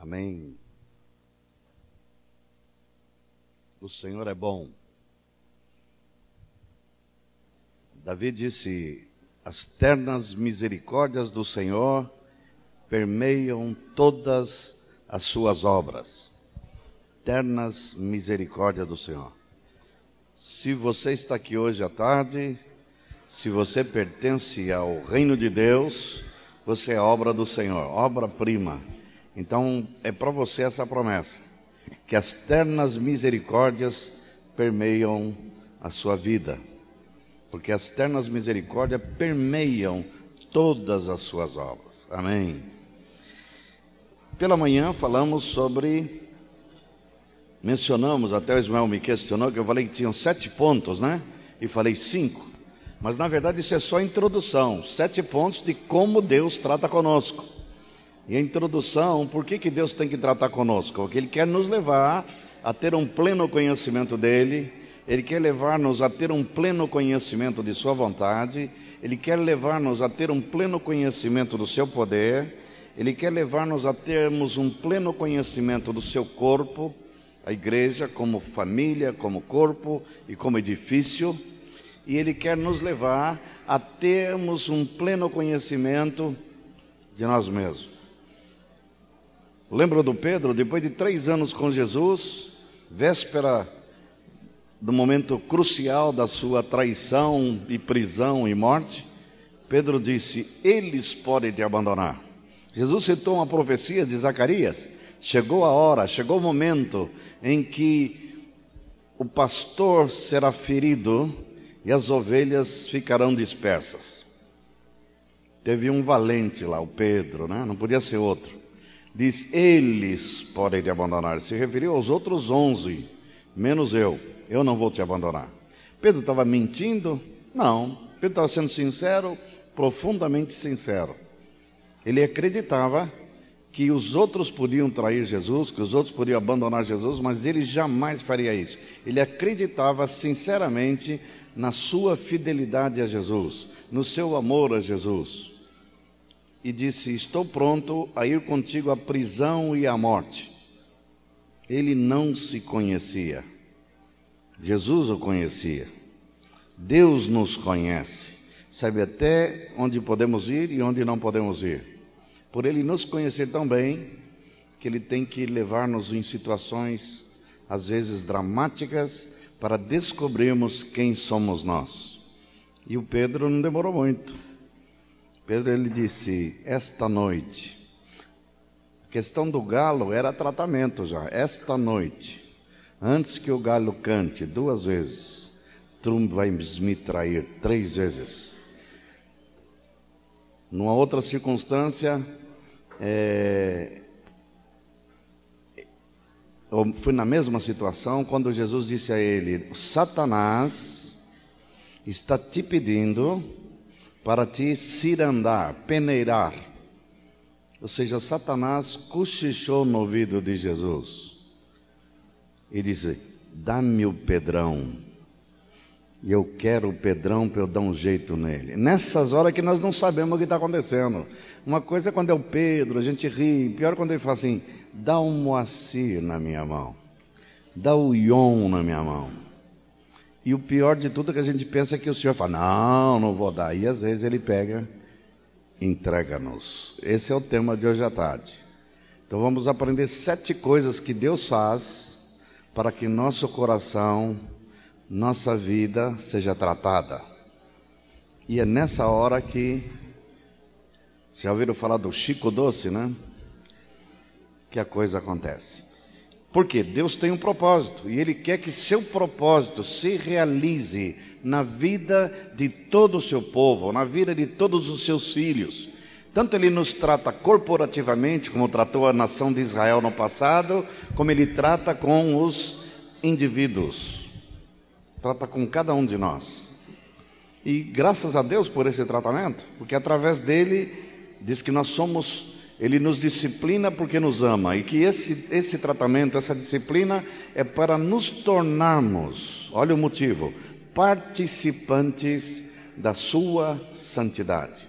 Amém. O Senhor é bom. Davi disse: As ternas misericórdias do Senhor permeiam todas as suas obras. Ternas misericórdias do Senhor. Se você está aqui hoje à tarde, se você pertence ao reino de Deus, você é obra do Senhor, obra-prima. Então, é para você essa promessa: que as ternas misericórdias permeiam a sua vida, porque as ternas misericórdias permeiam todas as suas obras. Amém. Pela manhã falamos sobre. Mencionamos, até o Ismael me questionou, que eu falei que tinham sete pontos, né? E falei cinco. Mas na verdade isso é só introdução sete pontos de como Deus trata conosco. E a introdução, por que, que Deus tem que tratar conosco? Porque Ele quer nos levar a ter um pleno conhecimento dEle, Ele quer levar-nos a ter um pleno conhecimento de Sua vontade, Ele quer levar-nos a ter um pleno conhecimento do Seu poder, Ele quer levar-nos a termos um pleno conhecimento do Seu corpo, a igreja como família, como corpo e como edifício, e Ele quer nos levar a termos um pleno conhecimento de nós mesmos. Lembra do Pedro? Depois de três anos com Jesus, véspera do momento crucial da sua traição e prisão e morte, Pedro disse: Eles podem te abandonar. Jesus citou uma profecia de Zacarias. Chegou a hora, chegou o momento em que o pastor será ferido e as ovelhas ficarão dispersas. Teve um valente lá, o Pedro, né? não podia ser outro. Diz: Eles podem te abandonar. Se referiu aos outros onze, menos eu. Eu não vou te abandonar. Pedro estava mentindo? Não. Pedro estava sendo sincero, profundamente sincero. Ele acreditava que os outros podiam trair Jesus, que os outros podiam abandonar Jesus, mas ele jamais faria isso. Ele acreditava sinceramente na sua fidelidade a Jesus, no seu amor a Jesus. E disse: Estou pronto a ir contigo à prisão e à morte. Ele não se conhecia. Jesus o conhecia. Deus nos conhece, sabe até onde podemos ir e onde não podemos ir. Por ele nos conhecer tão bem, que ele tem que levar-nos em situações, às vezes dramáticas, para descobrirmos quem somos nós. E o Pedro não demorou muito. Pedro ele disse: Esta noite. A questão do galo era tratamento já. Esta noite, antes que o galo cante duas vezes, tu vais me trair três vezes. Numa outra circunstância, é, foi na mesma situação quando Jesus disse a ele: Satanás está te pedindo para te cirandar, peneirar. Ou seja, Satanás cochichou no ouvido de Jesus e disse: Dá-me o Pedrão. E eu quero o Pedrão para eu dar um jeito nele. Nessas horas que nós não sabemos o que está acontecendo. Uma coisa é quando é o Pedro, a gente ri. Pior é quando ele fala assim: dá um Moacir na minha mão. Dá o Ion na minha mão. E o pior de tudo é que a gente pensa que o Senhor fala: não, não vou dar. E às vezes ele pega, entrega-nos. Esse é o tema de hoje à tarde. Então vamos aprender sete coisas que Deus faz para que nosso coração nossa vida seja tratada. E é nessa hora que, se ouviram falar do Chico Doce, né? Que a coisa acontece. Porque Deus tem um propósito e Ele quer que seu propósito se realize na vida de todo o seu povo, na vida de todos os seus filhos. Tanto Ele nos trata corporativamente, como tratou a nação de Israel no passado, como Ele trata com os indivíduos trata com cada um de nós. E graças a Deus por esse tratamento, porque através dele diz que nós somos, ele nos disciplina porque nos ama e que esse, esse tratamento, essa disciplina é para nos tornarmos, olha o motivo, participantes da sua santidade.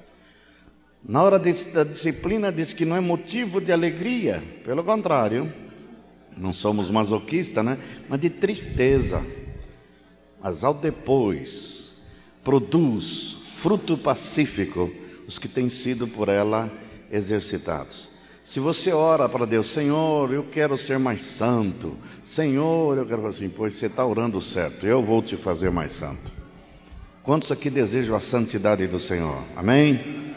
Na hora da disciplina, diz que não é motivo de alegria, pelo contrário, não somos masoquistas, né? Mas de tristeza. Mas ao depois, produz fruto pacífico os que têm sido por ela exercitados. Se você ora para Deus, Senhor, eu quero ser mais santo, Senhor, eu quero assim, pois você está orando certo, eu vou te fazer mais santo. Quantos aqui desejam a santidade do Senhor? Amém?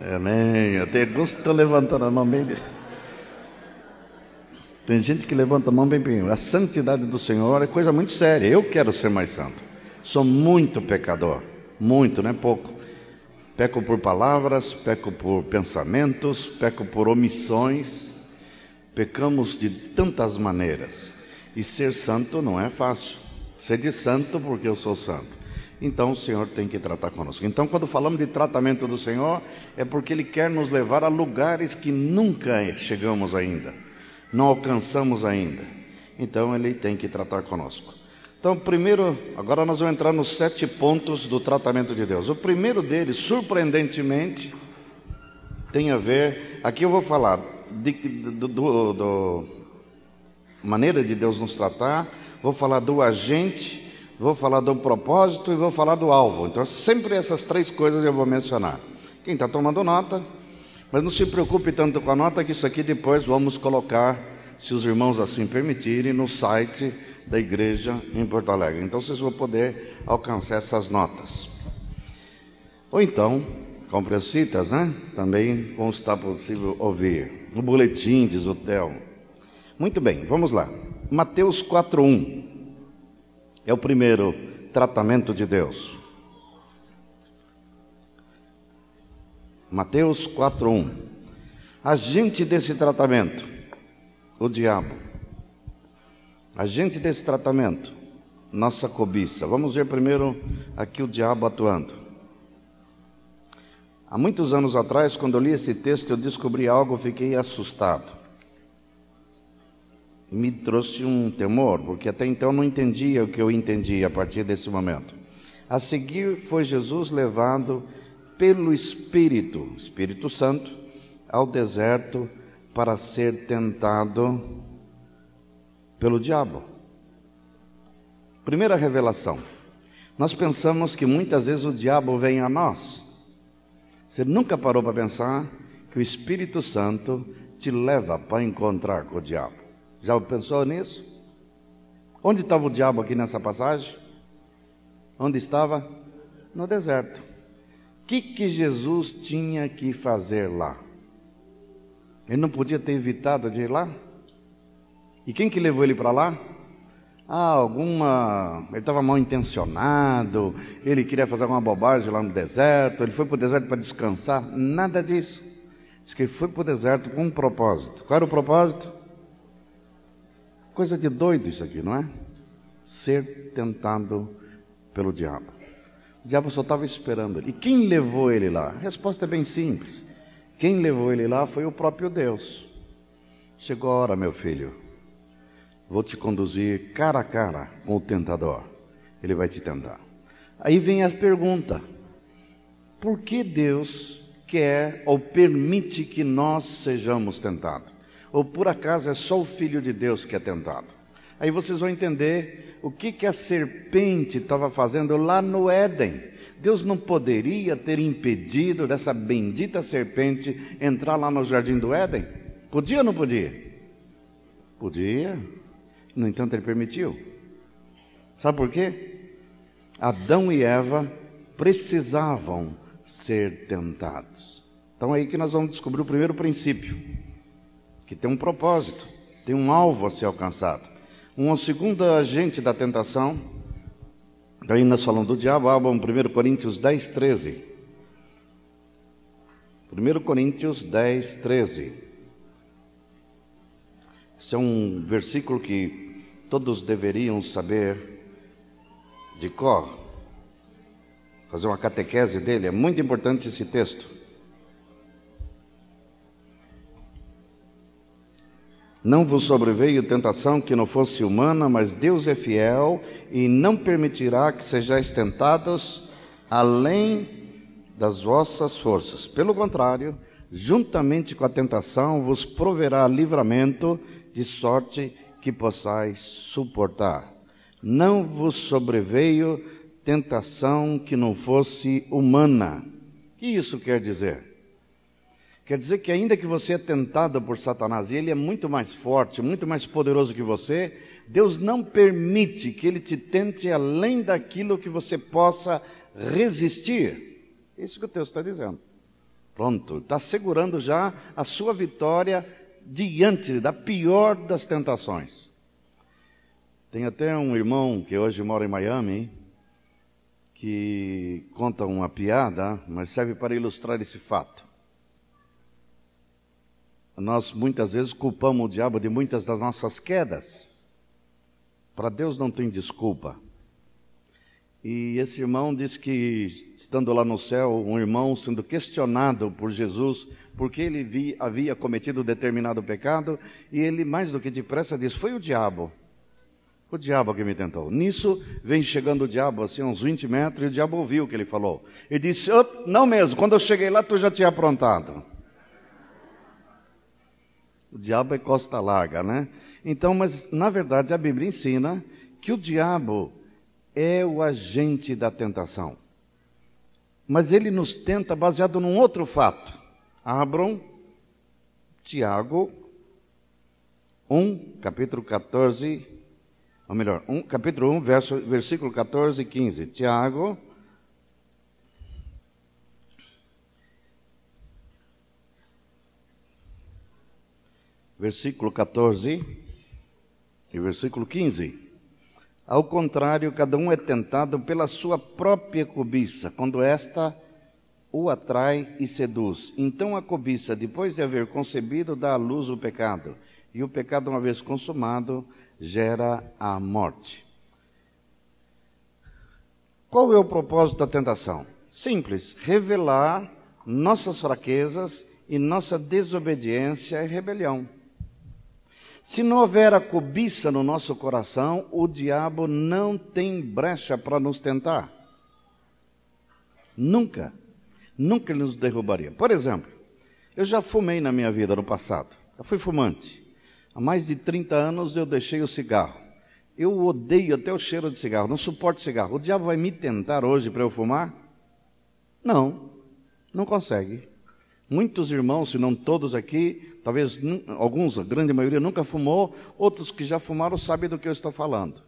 Amém. Até estou levantando a mão bem. Tem gente que levanta a mão bem bem. A santidade do Senhor é coisa muito séria. Eu quero ser mais santo. Sou muito pecador. Muito, não é pouco. Peco por palavras, peco por pensamentos, peco por omissões. Pecamos de tantas maneiras. E ser santo não é fácil. Ser de santo porque eu sou santo. Então o Senhor tem que tratar conosco. Então, quando falamos de tratamento do Senhor, é porque Ele quer nos levar a lugares que nunca chegamos ainda, não alcançamos ainda. Então, Ele tem que tratar conosco. Então, primeiro, agora nós vamos entrar nos sete pontos do tratamento de Deus. O primeiro deles, surpreendentemente, tem a ver. Aqui eu vou falar de, do, do, do maneira de Deus nos tratar, vou falar do agente vou falar do propósito e vou falar do alvo. Então, sempre essas três coisas eu vou mencionar. Quem está tomando nota, mas não se preocupe tanto com a nota, que isso aqui depois vamos colocar, se os irmãos assim permitirem, no site da igreja em Porto Alegre. Então, vocês vão poder alcançar essas notas. Ou então, compre as fitas, né? Também vão estar possível ouvir. No boletim, diz o Theo. Muito bem, vamos lá. Mateus 4.1. É o primeiro tratamento de Deus. Mateus 4:1. Agente desse tratamento, o diabo. Agente desse tratamento, nossa cobiça. Vamos ver primeiro aqui o diabo atuando. Há muitos anos atrás, quando eu li esse texto, eu descobri algo, fiquei assustado me trouxe um temor, porque até então não entendia o que eu entendi a partir desse momento. A seguir foi Jesus levado pelo Espírito, Espírito Santo, ao deserto para ser tentado pelo diabo. Primeira revelação. Nós pensamos que muitas vezes o diabo vem a nós. Você nunca parou para pensar que o Espírito Santo te leva para encontrar com o diabo. Já pensou nisso? Onde estava o diabo aqui nessa passagem? Onde estava? No deserto. O que, que Jesus tinha que fazer lá? Ele não podia ter evitado de ir lá? E quem que levou ele para lá? Ah, alguma. Ele estava mal intencionado, ele queria fazer alguma bobagem lá no deserto, ele foi para o deserto para descansar. Nada disso. Diz que ele foi para o deserto com um propósito. Qual era o propósito? Coisa de doido isso aqui, não é? Ser tentado pelo diabo. O diabo só estava esperando ele. E quem levou ele lá? A resposta é bem simples. Quem levou ele lá foi o próprio Deus. Chegou a hora, meu filho. Vou te conduzir cara a cara com o tentador. Ele vai te tentar. Aí vem a pergunta: por que Deus quer ou permite que nós sejamos tentados? Ou por acaso é só o Filho de Deus que é tentado? Aí vocês vão entender o que, que a serpente estava fazendo lá no Éden. Deus não poderia ter impedido dessa bendita serpente entrar lá no jardim do Éden? Podia ou não podia? Podia. No entanto, ele permitiu. Sabe por quê? Adão e Eva precisavam ser tentados. Então é aí que nós vamos descobrir o primeiro princípio que tem um propósito, tem um alvo a ser alcançado. Um segundo agente da tentação, daí nós falamos do diabo, abram 1 Coríntios 10, 13. 1 Coríntios 10, 13. Esse é um versículo que todos deveriam saber de cor. Fazer uma catequese dele, é muito importante esse texto. Não vos sobreveio tentação que não fosse humana, mas Deus é fiel e não permitirá que sejais tentados além das vossas forças. Pelo contrário, juntamente com a tentação vos proverá livramento, de sorte que possais suportar. Não vos sobreveio tentação que não fosse humana. O que isso quer dizer? Quer dizer que, ainda que você é tentado por Satanás e ele é muito mais forte, muito mais poderoso que você, Deus não permite que ele te tente além daquilo que você possa resistir. É isso que o texto está dizendo. Pronto, está segurando já a sua vitória diante da pior das tentações. Tem até um irmão que hoje mora em Miami, que conta uma piada, mas serve para ilustrar esse fato. Nós muitas vezes culpamos o diabo de muitas das nossas quedas. Para Deus não tem desculpa. E esse irmão disse que, estando lá no céu, um irmão sendo questionado por Jesus porque ele via, havia cometido determinado pecado, e ele, mais do que depressa, disse: Foi o diabo. O diabo que me tentou. Nisso, vem chegando o diabo, assim, uns 20 metros, e o diabo ouviu o que ele falou. E disse: Não mesmo, quando eu cheguei lá, tu já tinha aprontado. O diabo é costa larga, né? Então, mas na verdade a Bíblia ensina que o diabo é o agente da tentação. Mas ele nos tenta baseado num outro fato. Abram Tiago 1, capítulo 14, ou melhor, 1, capítulo 1, verso, versículo 14 e 15. Tiago versículo 14 e versículo 15. Ao contrário, cada um é tentado pela sua própria cobiça, quando esta o atrai e seduz. Então a cobiça, depois de haver concebido, dá à luz o pecado. E o pecado, uma vez consumado, gera a morte. Qual é o propósito da tentação? Simples: revelar nossas fraquezas e nossa desobediência e rebelião. Se não houver a cobiça no nosso coração, o diabo não tem brecha para nos tentar. Nunca. Nunca ele nos derrubaria. Por exemplo, eu já fumei na minha vida no passado. Eu fui fumante. Há mais de 30 anos eu deixei o cigarro. Eu odeio até o cheiro de cigarro, não suporto cigarro. O diabo vai me tentar hoje para eu fumar? Não, não consegue. Muitos irmãos, se não todos aqui, talvez alguns, a grande maioria, nunca fumou, outros que já fumaram sabem do que eu estou falando.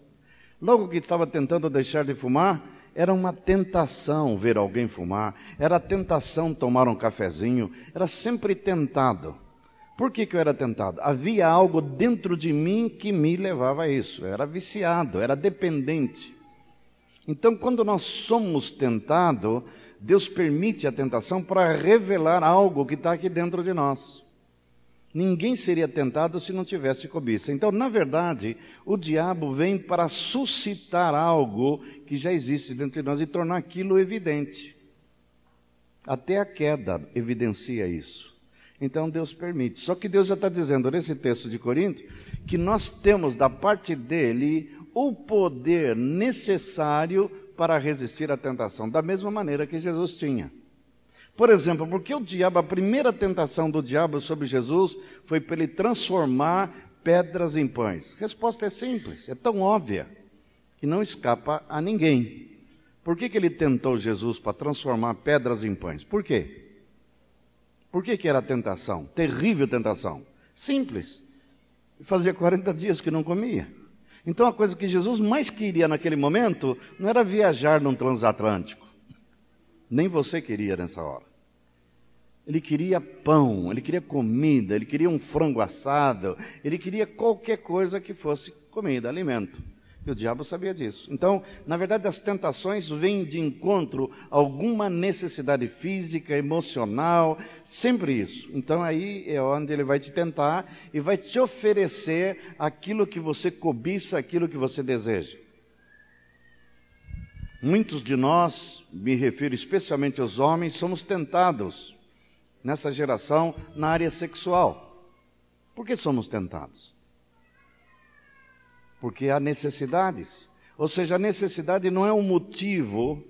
Logo que estava tentando deixar de fumar, era uma tentação ver alguém fumar, era tentação tomar um cafezinho, era sempre tentado. Por que, que eu era tentado? Havia algo dentro de mim que me levava a isso. Eu era viciado, era dependente. Então, quando nós somos tentados, Deus permite a tentação para revelar algo que está aqui dentro de nós. Ninguém seria tentado se não tivesse cobiça. Então, na verdade, o diabo vem para suscitar algo que já existe dentro de nós e tornar aquilo evidente. Até a queda evidencia isso. Então Deus permite. Só que Deus já está dizendo nesse texto de Corinto que nós temos da parte dele o poder necessário para resistir à tentação, da mesma maneira que Jesus tinha. Por exemplo, porque o diabo, a primeira tentação do diabo sobre Jesus foi para ele transformar pedras em pães? Resposta é simples, é tão óbvia, que não escapa a ninguém. Por que, que ele tentou Jesus para transformar pedras em pães? Por quê? Por que, que era tentação? Terrível tentação. Simples. Fazia 40 dias que não comia. Então a coisa que Jesus mais queria naquele momento não era viajar num transatlântico. Nem você queria nessa hora. Ele queria pão, ele queria comida, ele queria um frango assado, ele queria qualquer coisa que fosse comida, alimento. O diabo sabia disso. Então, na verdade, as tentações vêm de encontro a alguma necessidade física, emocional, sempre isso. Então, aí é onde ele vai te tentar e vai te oferecer aquilo que você cobiça, aquilo que você deseja. Muitos de nós, me refiro especialmente aos homens, somos tentados nessa geração na área sexual. Por que somos tentados? Porque há necessidades. Ou seja, a necessidade não é um motivo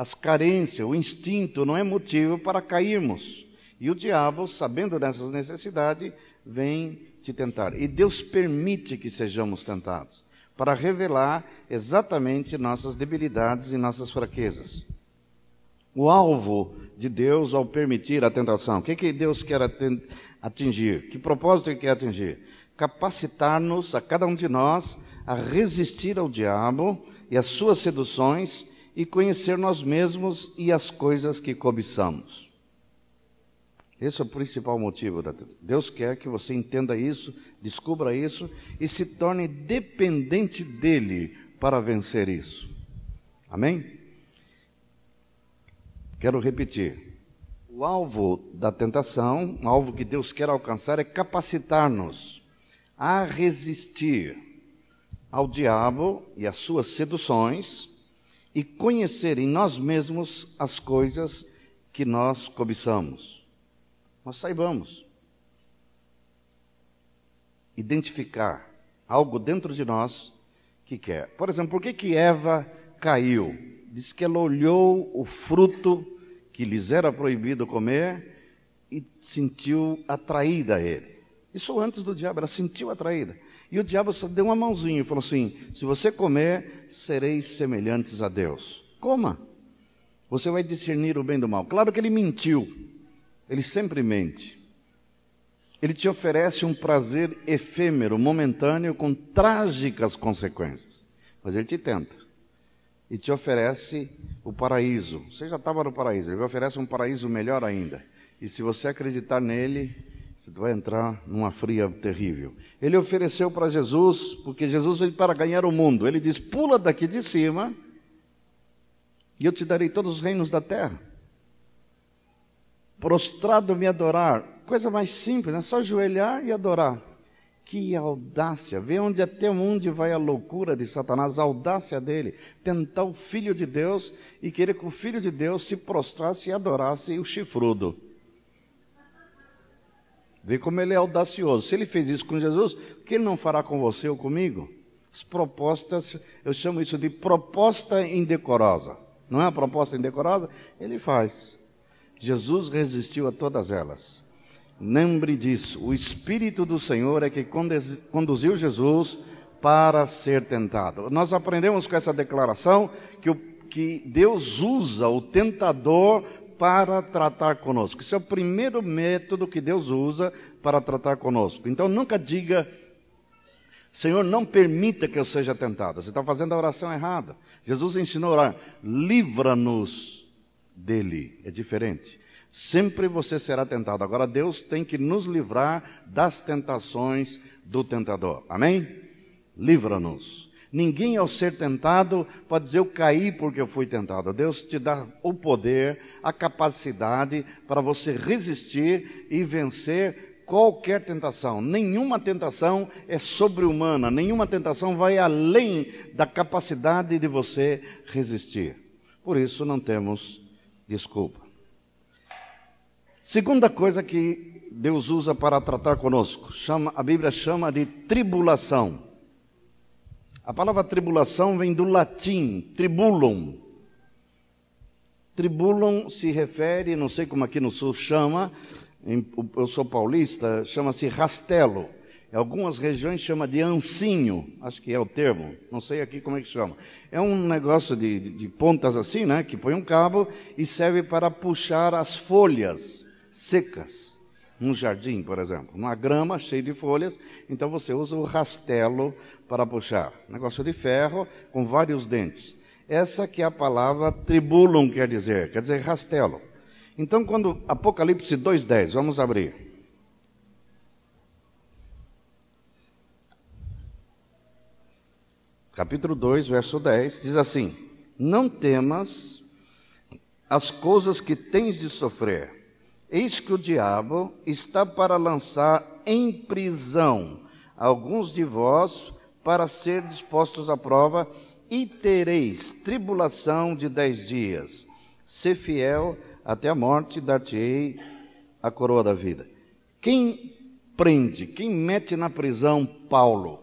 as carências, o instinto não é motivo para cairmos. E o diabo, sabendo dessas necessidades, vem te tentar. E Deus permite que sejamos tentados para revelar exatamente nossas debilidades e nossas fraquezas. O alvo de Deus ao permitir a tentação, o que, que Deus quer atingir? Que propósito ele quer atingir? Capacitar-nos, a cada um de nós, a resistir ao diabo e às suas seduções e conhecer nós mesmos e as coisas que cobiçamos. Esse é o principal motivo. Da... Deus quer que você entenda isso, descubra isso e se torne dependente dele para vencer isso. Amém? Quero repetir. O alvo da tentação, o alvo que Deus quer alcançar é capacitar-nos a resistir ao diabo e às suas seduções e conhecer em nós mesmos as coisas que nós cobiçamos. Nós saibamos identificar algo dentro de nós que quer. Por exemplo, por que, que Eva caiu? diz que ela olhou o fruto que lhes era proibido comer e sentiu atraída a ele. Isso antes do diabo, ela sentiu atraída. E o diabo só deu uma mãozinha e falou assim: se você comer, sereis semelhantes a Deus. Coma. Você vai discernir o bem do mal. Claro que ele mentiu. Ele sempre mente. Ele te oferece um prazer efêmero, momentâneo, com trágicas consequências. Mas ele te tenta e te oferece o paraíso. Você já estava no paraíso, ele oferece um paraíso melhor ainda. E se você acreditar nele, você vai entrar numa fria terrível. Ele ofereceu para Jesus, porque Jesus veio para ganhar o mundo. Ele diz: pula daqui de cima e eu te darei todos os reinos da terra. Prostrado me adorar. Coisa mais simples, né? só ajoelhar e adorar. Que audácia! Vê onde até onde vai a loucura de Satanás, a audácia dele, tentar o filho de Deus e querer que o filho de Deus se prostrasse e adorasse o chifrudo. Vê como ele é audacioso. Se ele fez isso com Jesus, o que ele não fará com você ou comigo? As propostas, eu chamo isso de proposta indecorosa. Não é uma proposta indecorosa? Ele faz. Jesus resistiu a todas elas. Lembre disso, o Espírito do Senhor é que conduziu Jesus para ser tentado. Nós aprendemos com essa declaração que, o, que Deus usa o tentador para tratar conosco. Esse é o primeiro método que Deus usa para tratar conosco. Então nunca diga, Senhor, não permita que eu seja tentado. Você está fazendo a oração errada. Jesus ensinou a orar, livra-nos dele. É diferente. Sempre você será tentado. Agora Deus tem que nos livrar das tentações do tentador. Amém? Livra-nos. Ninguém ao ser tentado pode dizer eu caí porque eu fui tentado. Deus te dá o poder, a capacidade para você resistir e vencer qualquer tentação. Nenhuma tentação é sobre-humana, nenhuma tentação vai além da capacidade de você resistir. Por isso não temos desculpa. Segunda coisa que Deus usa para tratar conosco, chama, a Bíblia chama de tribulação. A palavra tribulação vem do latim, tribulum. Tribulum se refere, não sei como aqui no sul chama, eu sou paulista, chama-se rastelo. Em algumas regiões chama de ancinho, acho que é o termo, não sei aqui como é que chama. É um negócio de, de, de pontas assim, né, que põe um cabo e serve para puxar as folhas secas. Um jardim, por exemplo, uma grama cheia de folhas, então você usa o rastelo para puxar. Negócio de ferro com vários dentes. Essa que é a palavra tribulum quer dizer, quer dizer rastelo. Então, quando Apocalipse 2:10, vamos abrir. Capítulo 2, verso 10, diz assim: Não temas as coisas que tens de sofrer Eis que o diabo está para lançar em prisão alguns de vós para ser dispostos à prova e tereis tribulação de dez dias. Se fiel até a morte, dar-te-ei a coroa da vida. Quem prende, quem mete na prisão Paulo?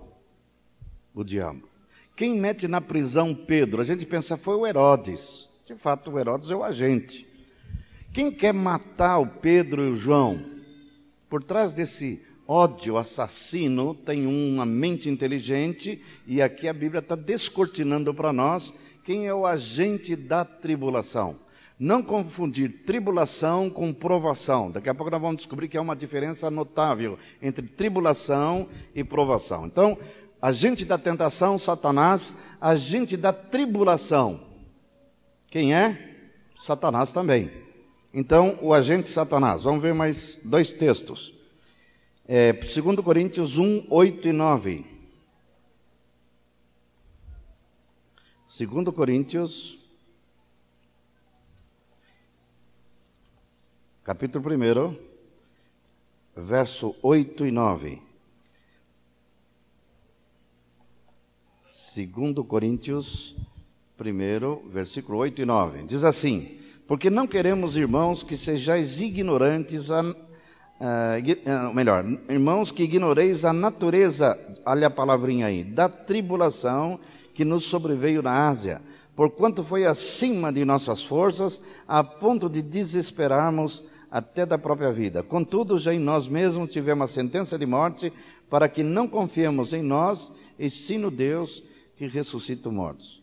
O diabo. Quem mete na prisão Pedro? A gente pensa foi o Herodes. De fato, o Herodes é o agente. Quem quer matar o Pedro e o João? Por trás desse ódio assassino tem uma mente inteligente, e aqui a Bíblia está descortinando para nós quem é o agente da tribulação. Não confundir tribulação com provação. Daqui a pouco nós vamos descobrir que há uma diferença notável entre tribulação e provação. Então, agente da tentação, Satanás, agente da tribulação. Quem é? Satanás também. Então, o agente Satanás. Vamos ver mais dois textos. É, 2 Coríntios 1, 8 e 9. 2 Coríntios capítulo 1, verso 8 e 9. Segundo Coríntios 1, versículo 8 e 9. Diz assim: Porque não queremos, irmãos, que sejais ignorantes, a, uh, melhor, irmãos, que ignoreis a natureza, olha a palavrinha aí, da tribulação que nos sobreveio na Ásia, porquanto foi acima de nossas forças, a ponto de desesperarmos até da própria vida. Contudo, já em nós mesmos tivemos a sentença de morte, para que não confiemos em nós, e sim no Deus que ressuscita os mortos.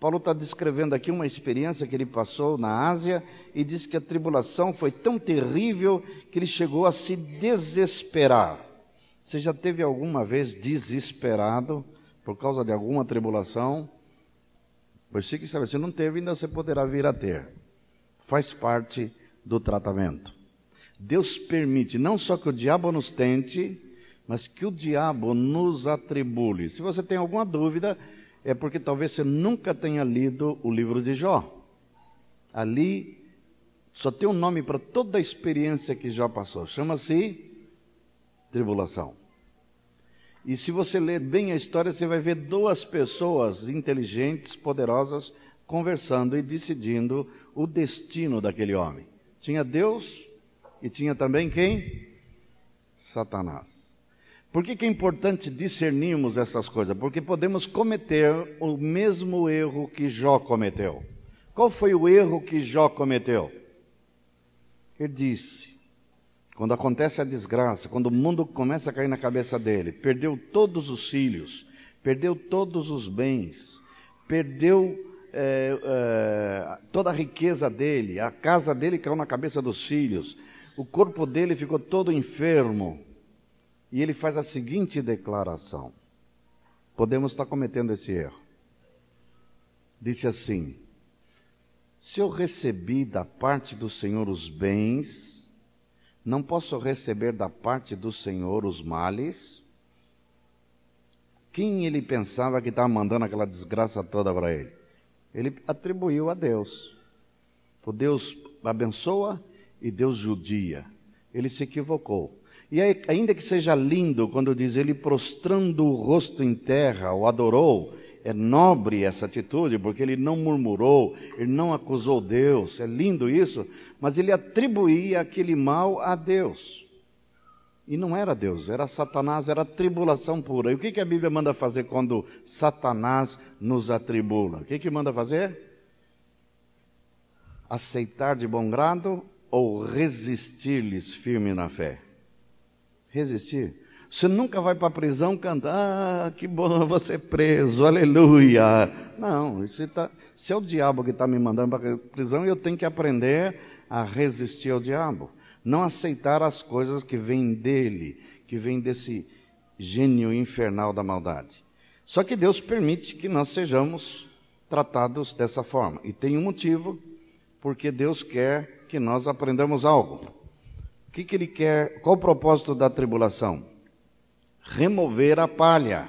Paulo está descrevendo aqui uma experiência que ele passou na Ásia e diz que a tribulação foi tão terrível que ele chegou a se desesperar. Você já teve alguma vez desesperado por causa de alguma tribulação? Pois fique sabe, se não teve, ainda você poderá vir a ter. Faz parte do tratamento. Deus permite não só que o diabo nos tente, mas que o diabo nos atribule. Se você tem alguma dúvida, é porque talvez você nunca tenha lido o livro de Jó. Ali só tem um nome para toda a experiência que Jó passou. Chama-se tribulação. E se você ler bem a história, você vai ver duas pessoas inteligentes, poderosas, conversando e decidindo o destino daquele homem. Tinha Deus e tinha também quem? Satanás. Por que, que é importante discernirmos essas coisas? Porque podemos cometer o mesmo erro que Jó cometeu. Qual foi o erro que Jó cometeu? Ele disse: quando acontece a desgraça, quando o mundo começa a cair na cabeça dele, perdeu todos os filhos, perdeu todos os bens, perdeu é, é, toda a riqueza dele, a casa dele caiu na cabeça dos filhos, o corpo dele ficou todo enfermo. E ele faz a seguinte declaração: podemos estar cometendo esse erro. Disse assim: se eu recebi da parte do Senhor os bens, não posso receber da parte do Senhor os males? Quem ele pensava que estava mandando aquela desgraça toda para ele? ele atribuiu a Deus. O Deus abençoa e Deus judia. Ele se equivocou. E ainda que seja lindo quando diz ele prostrando o rosto em terra, o adorou, é nobre essa atitude, porque ele não murmurou, ele não acusou Deus, é lindo isso, mas ele atribuía aquele mal a Deus. E não era Deus, era Satanás, era tribulação pura. E o que, que a Bíblia manda fazer quando Satanás nos atribula? O que, que manda fazer? Aceitar de bom grado ou resistir-lhes firme na fé? Resistir. Você nunca vai para a prisão cantar, ah, que bom você preso, aleluia. Não, isso tá, se é o diabo que está me mandando para a prisão, eu tenho que aprender a resistir ao diabo não aceitar as coisas que vêm dele, que vêm desse gênio infernal da maldade. Só que Deus permite que nós sejamos tratados dessa forma. E tem um motivo, porque Deus quer que nós aprendamos algo. O que, que Ele quer? Qual o propósito da tribulação? Remover a palha.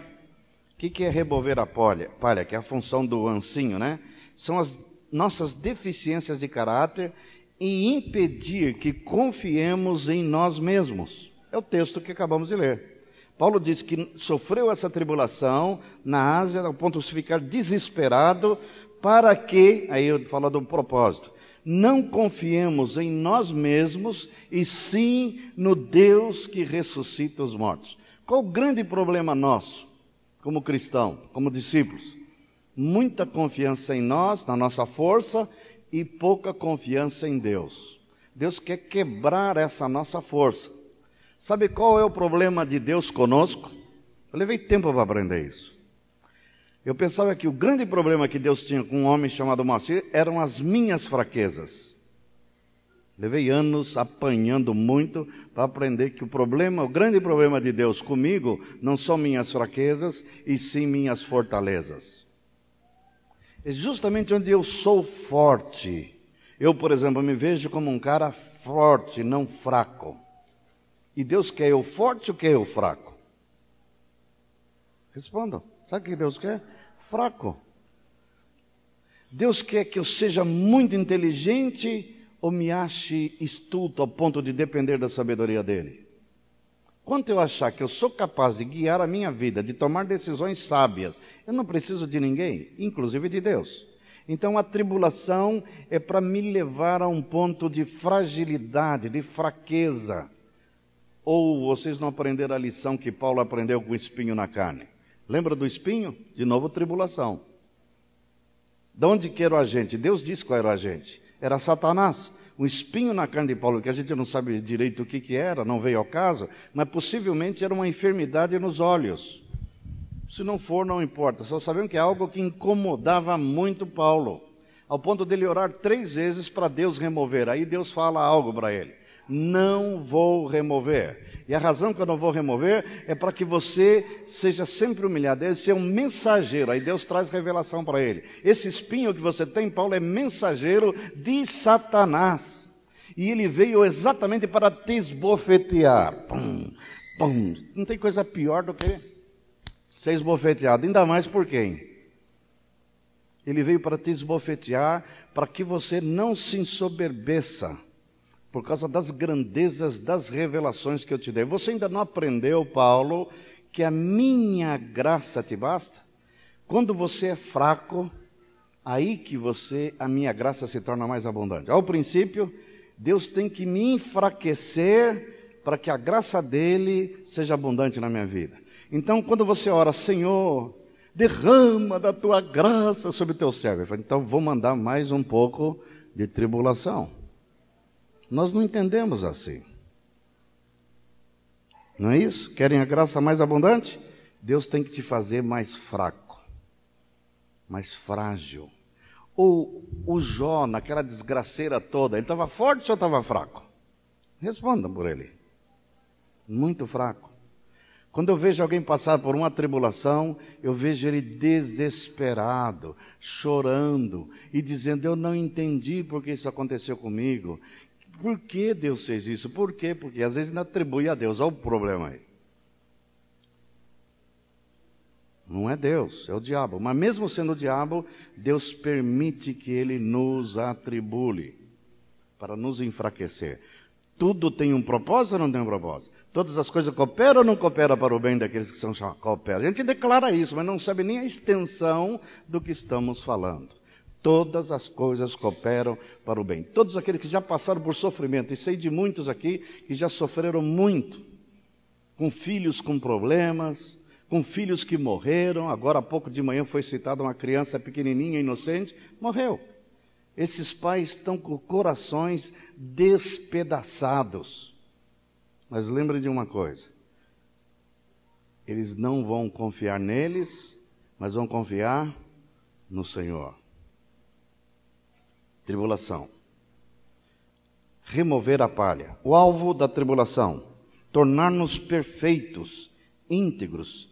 O que, que é remover a palha? Palha, que é a função do ancinho, né? São as nossas deficiências de caráter e impedir que confiemos em nós mesmos. É o texto que acabamos de ler. Paulo diz que sofreu essa tribulação na Ásia ao ponto de ficar desesperado para que, aí eu falo do propósito, não confiemos em nós mesmos e sim no Deus que ressuscita os mortos. Qual o grande problema nosso, como cristão, como discípulos? muita confiança em nós, na nossa força, e pouca confiança em Deus. Deus quer quebrar essa nossa força. Sabe qual é o problema de Deus conosco? Eu levei tempo para aprender isso. Eu pensava que o grande problema que Deus tinha com um homem chamado Moacir eram as minhas fraquezas. Levei anos apanhando muito para aprender que o problema, o grande problema de Deus comigo não são minhas fraquezas e sim minhas fortalezas. É justamente onde eu sou forte. Eu, por exemplo, me vejo como um cara forte, não fraco. E Deus quer eu forte ou quer eu fraco? Respondam. Sabe o que Deus quer? Fraco. Deus quer que eu seja muito inteligente ou me ache estulto ao ponto de depender da sabedoria dele? Quanto eu achar que eu sou capaz de guiar a minha vida, de tomar decisões sábias, eu não preciso de ninguém, inclusive de Deus. Então a tribulação é para me levar a um ponto de fragilidade, de fraqueza. Ou vocês não aprenderam a lição que Paulo aprendeu com o espinho na carne? Lembra do espinho? De novo, tribulação. De onde que era o agente? Deus disse qual era o agente. Era Satanás. Um espinho na carne de Paulo, que a gente não sabe direito o que, que era, não veio ao caso, mas possivelmente era uma enfermidade nos olhos. Se não for, não importa. Só sabemos que é algo que incomodava muito Paulo, ao ponto dele orar três vezes para Deus remover. Aí Deus fala algo para ele: Não vou remover. E a razão que eu não vou remover é para que você seja sempre humilhado. Ele é um mensageiro. Aí Deus traz revelação para ele. Esse espinho que você tem, Paulo, é mensageiro de Satanás. E ele veio exatamente para te esbofetear. Pum, pum. Não tem coisa pior do que ser esbofeteado. Ainda mais por quem? Ele veio para te esbofetear, para que você não se ensoberbeça por causa das grandezas das revelações que eu te dei. Você ainda não aprendeu, Paulo, que a minha graça te basta? Quando você é fraco, aí que você, a minha graça se torna mais abundante. Ao princípio, Deus tem que me enfraquecer para que a graça dele seja abundante na minha vida. Então, quando você ora, Senhor, derrama da tua graça sobre o teu servo, falo, então vou mandar mais um pouco de tribulação. Nós não entendemos assim. Não é isso? Querem a graça mais abundante? Deus tem que te fazer mais fraco, mais frágil. Ou o Jó, naquela desgraceira toda, ele estava forte ou estava fraco? Respondam por ele. Muito fraco. Quando eu vejo alguém passar por uma tribulação, eu vejo ele desesperado, chorando e dizendo: Eu não entendi porque isso aconteceu comigo. Por que Deus fez isso? Por quê? Porque às vezes não atribui a Deus. Olha o problema aí. Não é Deus, é o diabo. Mas mesmo sendo o diabo, Deus permite que ele nos atribule para nos enfraquecer. Tudo tem um propósito ou não tem um propósito? Todas as coisas cooperam ou não cooperam para o bem daqueles que são cooperam? A gente declara isso, mas não sabe nem a extensão do que estamos falando. Todas as coisas cooperam para o bem. Todos aqueles que já passaram por sofrimento, e sei de muitos aqui que já sofreram muito, com filhos com problemas, com filhos que morreram. Agora há pouco de manhã foi citada uma criança pequenininha, inocente, morreu. Esses pais estão com corações despedaçados. Mas lembrem de uma coisa: eles não vão confiar neles, mas vão confiar no Senhor tribulação. Remover a palha. O alvo da tribulação: tornar-nos perfeitos, íntegros,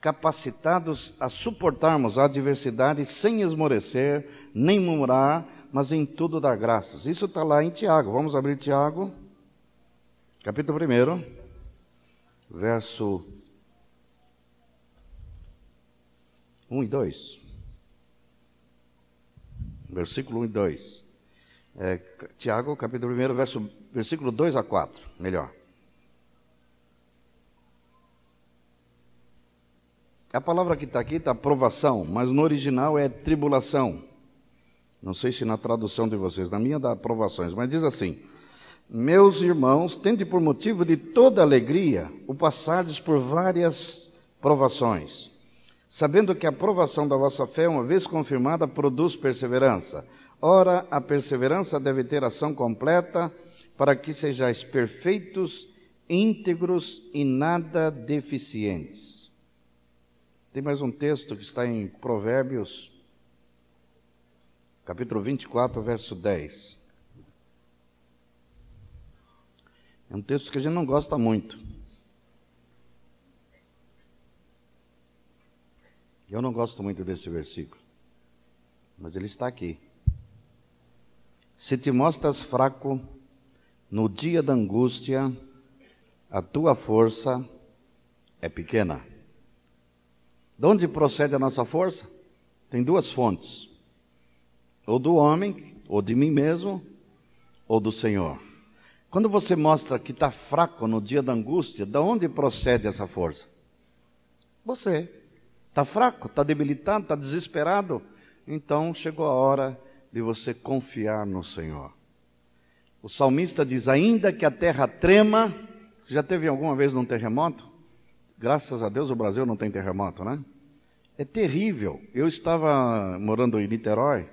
capacitados a suportarmos a adversidade sem esmorecer, nem murmurar, mas em tudo dar graças. Isso está lá em Tiago. Vamos abrir Tiago, capítulo 1, verso 1 e 2 versículo 1 e 2. É, Tiago, capítulo 1, verso, versículo 2 a 4, melhor. A palavra que está aqui está provação, mas no original é tribulação. Não sei se na tradução de vocês, na minha dá provações, mas diz assim: Meus irmãos, tende por motivo de toda alegria o passardes por várias provações sabendo que a aprovação da vossa fé, uma vez confirmada, produz perseverança. Ora, a perseverança deve ter ação completa, para que sejais perfeitos, íntegros e nada deficientes. Tem mais um texto que está em Provérbios, capítulo 24, verso 10. É um texto que a gente não gosta muito. Eu não gosto muito desse versículo, mas ele está aqui. Se te mostras fraco no dia da angústia, a tua força é pequena. De onde procede a nossa força? Tem duas fontes: ou do homem, ou de mim mesmo, ou do Senhor. Quando você mostra que está fraco no dia da angústia, de onde procede essa força? Você. Está fraco, está debilitado, está desesperado. Então chegou a hora de você confiar no Senhor. O salmista diz: ainda que a terra trema. Você já teve alguma vez num terremoto? Graças a Deus o Brasil não tem terremoto, né? É terrível. Eu estava morando em Niterói,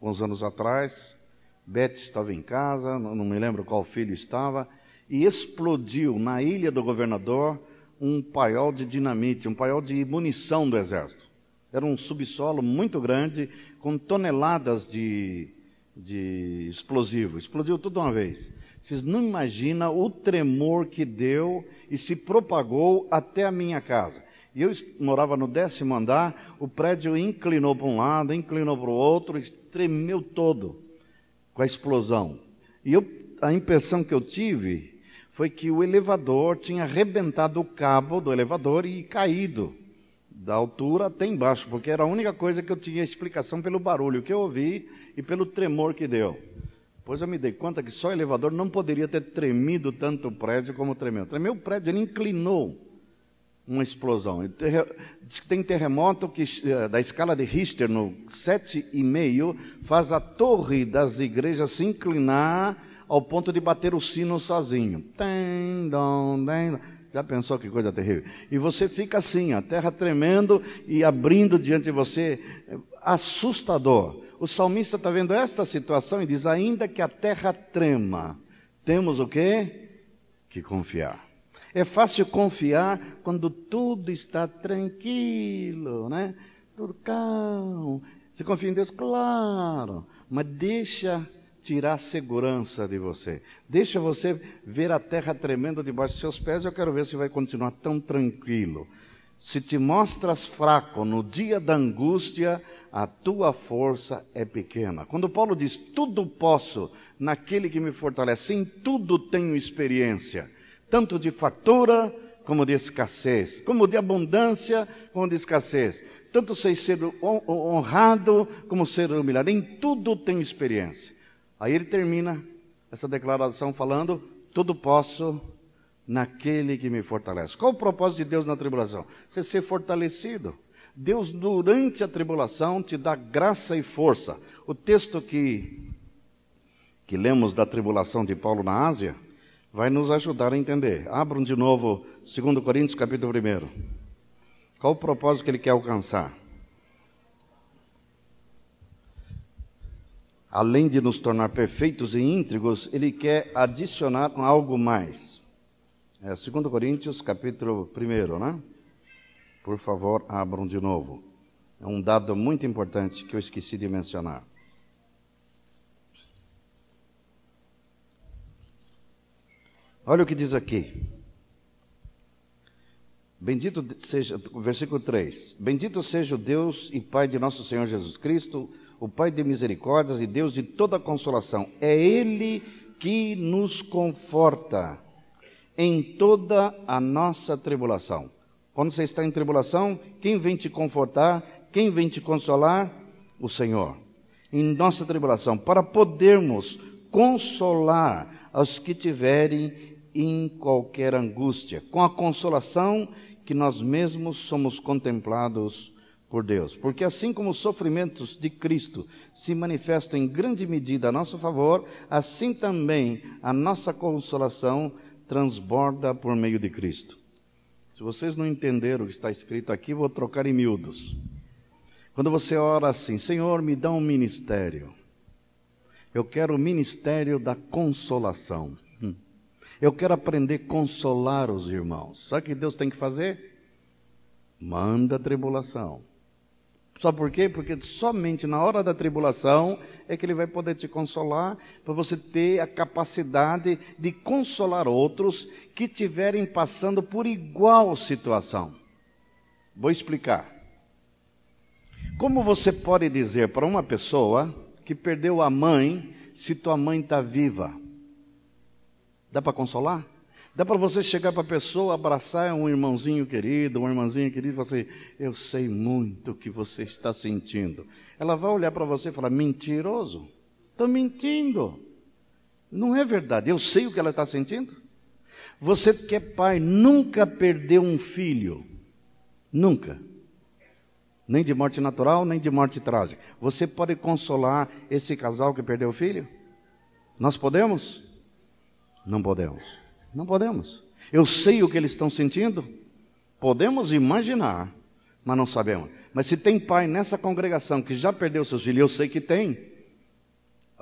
uns anos atrás. Beth estava em casa, não me lembro qual filho estava, e explodiu na ilha do governador um paiol de dinamite, um paiol de munição do exército. Era um subsolo muito grande, com toneladas de, de explosivo. Explodiu tudo uma vez. Vocês não imaginam o tremor que deu e se propagou até a minha casa. E eu morava no décimo andar, o prédio inclinou para um lado, inclinou para o outro, tremeu todo com a explosão. E eu, a impressão que eu tive foi que o elevador tinha arrebentado o cabo do elevador e caído da altura até embaixo, porque era a única coisa que eu tinha explicação pelo barulho que eu ouvi e pelo tremor que deu. Depois eu me dei conta que só o elevador não poderia ter tremido tanto o prédio como tremeu. Tremeu o prédio, ele inclinou uma explosão. Diz que tem terremoto que, eh, da escala de Richter, no 7,5, faz a torre das igrejas se inclinar ao ponto de bater o sino sozinho. Já pensou que coisa terrível? E você fica assim, a terra tremendo e abrindo diante de você, assustador. O salmista está vendo esta situação e diz: ainda que a terra trema, temos o quê? Que confiar. É fácil confiar quando tudo está tranquilo, né? Tudo calmo. Você confia em Deus? Claro. Mas deixa tirar segurança de você. Deixa você ver a terra tremendo debaixo dos seus pés, eu quero ver se vai continuar tão tranquilo. Se te mostras fraco no dia da angústia, a tua força é pequena. Quando Paulo diz, tudo posso naquele que me fortalece, em tudo tenho experiência, tanto de fartura como de escassez, como de abundância como de escassez. Tanto sei ser honrado como ser humilhado, em tudo tenho experiência. Aí ele termina essa declaração falando: Tudo posso naquele que me fortalece. Qual o propósito de Deus na tribulação? Você ser fortalecido. Deus, durante a tribulação, te dá graça e força. O texto que, que lemos da tribulação de Paulo na Ásia vai nos ajudar a entender. Abram de novo 2 Coríntios, capítulo 1. Qual o propósito que ele quer alcançar? Além de nos tornar perfeitos e íntegros, ele quer adicionar algo mais. É 2 Coríntios, capítulo 1, né? Por favor, abram de novo. É um dado muito importante que eu esqueci de mencionar. Olha o que diz aqui. Bendito seja, versículo 3: Bendito seja o Deus e Pai de nosso Senhor Jesus Cristo o Pai de misericórdias e Deus de toda consolação. É Ele que nos conforta em toda a nossa tribulação. Quando você está em tribulação, quem vem te confortar? Quem vem te consolar? O Senhor. Em nossa tribulação, para podermos consolar aos que tiverem em qualquer angústia, com a consolação que nós mesmos somos contemplados por Deus. Porque assim como os sofrimentos de Cristo se manifestam em grande medida a nosso favor, assim também a nossa consolação transborda por meio de Cristo. Se vocês não entenderam o que está escrito aqui, vou trocar em miúdos. Quando você ora assim, Senhor, me dá um ministério. Eu quero o ministério da consolação. Eu quero aprender a consolar os irmãos. Sabe o que Deus tem que fazer? Manda tribulação. Sabe por quê? Porque somente na hora da tribulação é que Ele vai poder te consolar, para você ter a capacidade de consolar outros que estiverem passando por igual situação. Vou explicar. Como você pode dizer para uma pessoa que perdeu a mãe se tua mãe está viva? Dá para consolar? Dá para você chegar para a pessoa, abraçar um irmãozinho querido, uma irmãzinha querida e falar assim: Eu sei muito o que você está sentindo. Ela vai olhar para você e falar: Mentiroso, estou mentindo. Não é verdade, eu sei o que ela está sentindo. Você que é pai nunca perdeu um filho. Nunca. Nem de morte natural, nem de morte trágica. Você pode consolar esse casal que perdeu o filho? Nós podemos? Não podemos. Não podemos. Eu sei o que eles estão sentindo? Podemos imaginar, mas não sabemos. Mas se tem pai nessa congregação que já perdeu seus filhos, eu sei que tem.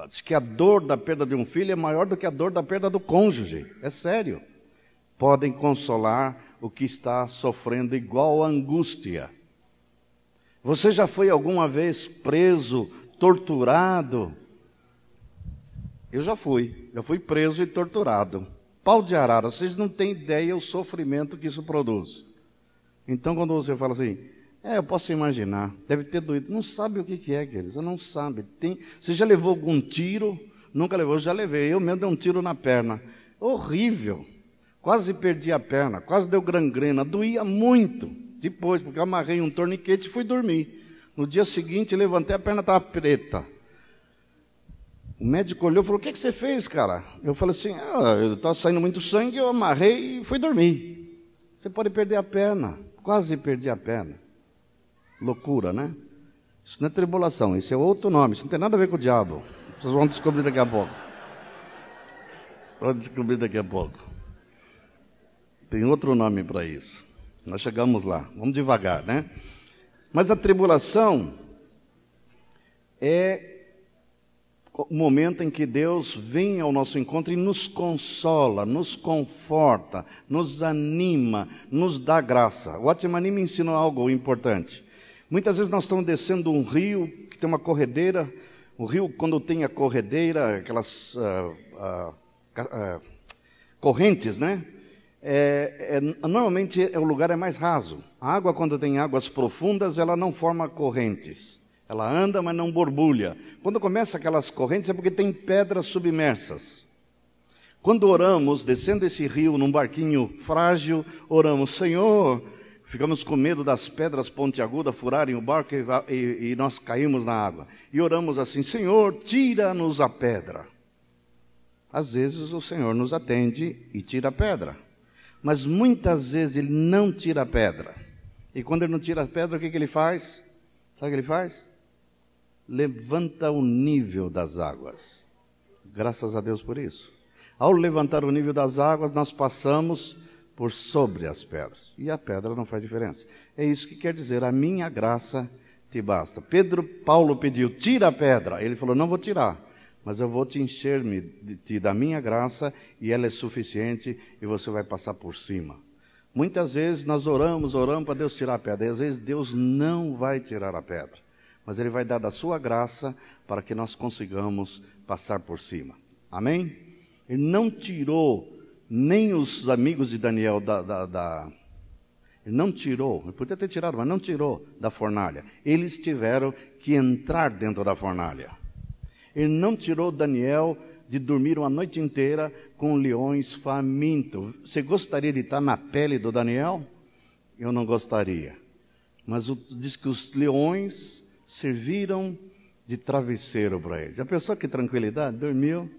Diz que a dor da perda de um filho é maior do que a dor da perda do cônjuge. É sério. Podem consolar o que está sofrendo igual angústia. Você já foi alguma vez preso, torturado? Eu já fui. Já fui preso e torturado. Pau de arara, vocês não têm ideia o sofrimento que isso produz. Então, quando você fala assim, é, eu posso imaginar, deve ter doído. Não sabe o que, que é, queridos, não sabe. Tem, você já levou algum tiro? Nunca levou, eu já levei. Eu mesmo dei um tiro na perna. Horrível. Quase perdi a perna, quase deu gangrena, doía muito. Depois, porque eu amarrei um torniquete e fui dormir. No dia seguinte, levantei, a perna estava preta. O médico olhou e falou: O que, é que você fez, cara? Eu falei assim: ah, estava saindo muito sangue, eu amarrei e fui dormir. Você pode perder a perna. Quase perdi a perna. Loucura, né? Isso não é tribulação, isso é outro nome. Isso não tem nada a ver com o diabo. Vocês vão descobrir daqui a pouco. Vão descobrir daqui a pouco. Tem outro nome para isso. Nós chegamos lá. Vamos devagar, né? Mas a tribulação é o momento em que Deus vem ao nosso encontro e nos consola, nos conforta, nos anima, nos dá graça. O Atmani me ensinou algo importante. Muitas vezes nós estamos descendo um rio que tem uma corredeira. O rio, quando tem a corredeira, aquelas uh, uh, uh, correntes, né? É, é, normalmente é, o lugar é mais raso. A água, quando tem águas profundas, ela não forma correntes. Ela anda, mas não borbulha. Quando começa aquelas correntes é porque tem pedras submersas. Quando oramos, descendo esse rio num barquinho frágil, oramos, Senhor, ficamos com medo das pedras pontiagudas furarem o barco e, e, e nós caímos na água. E oramos assim, Senhor, tira-nos a pedra. Às vezes o Senhor nos atende e tira a pedra. Mas muitas vezes Ele não tira a pedra. E quando Ele não tira a pedra, o que, que Ele faz? Sabe o que Ele faz? Levanta o nível das águas. Graças a Deus por isso. Ao levantar o nível das águas, nós passamos por sobre as pedras. E a pedra não faz diferença. É isso que quer dizer, a minha graça te basta. Pedro, Paulo pediu, tira a pedra. Ele falou, não vou tirar, mas eu vou te encher-me de ti da minha graça e ela é suficiente e você vai passar por cima. Muitas vezes nós oramos, oramos para Deus tirar a pedra, e às vezes Deus não vai tirar a pedra mas Ele vai dar da sua graça para que nós consigamos passar por cima. Amém? Ele não tirou nem os amigos de Daniel da, da, da ele não tirou, ele podia ter tirado, mas não tirou da fornalha. Eles tiveram que entrar dentro da fornalha. Ele não tirou Daniel de dormir uma noite inteira com leões famintos. Você gostaria de estar na pele do Daniel? Eu não gostaria. Mas o, diz que os leões serviram de travesseiro para ele. Já pensou que tranquilidade? Dormiu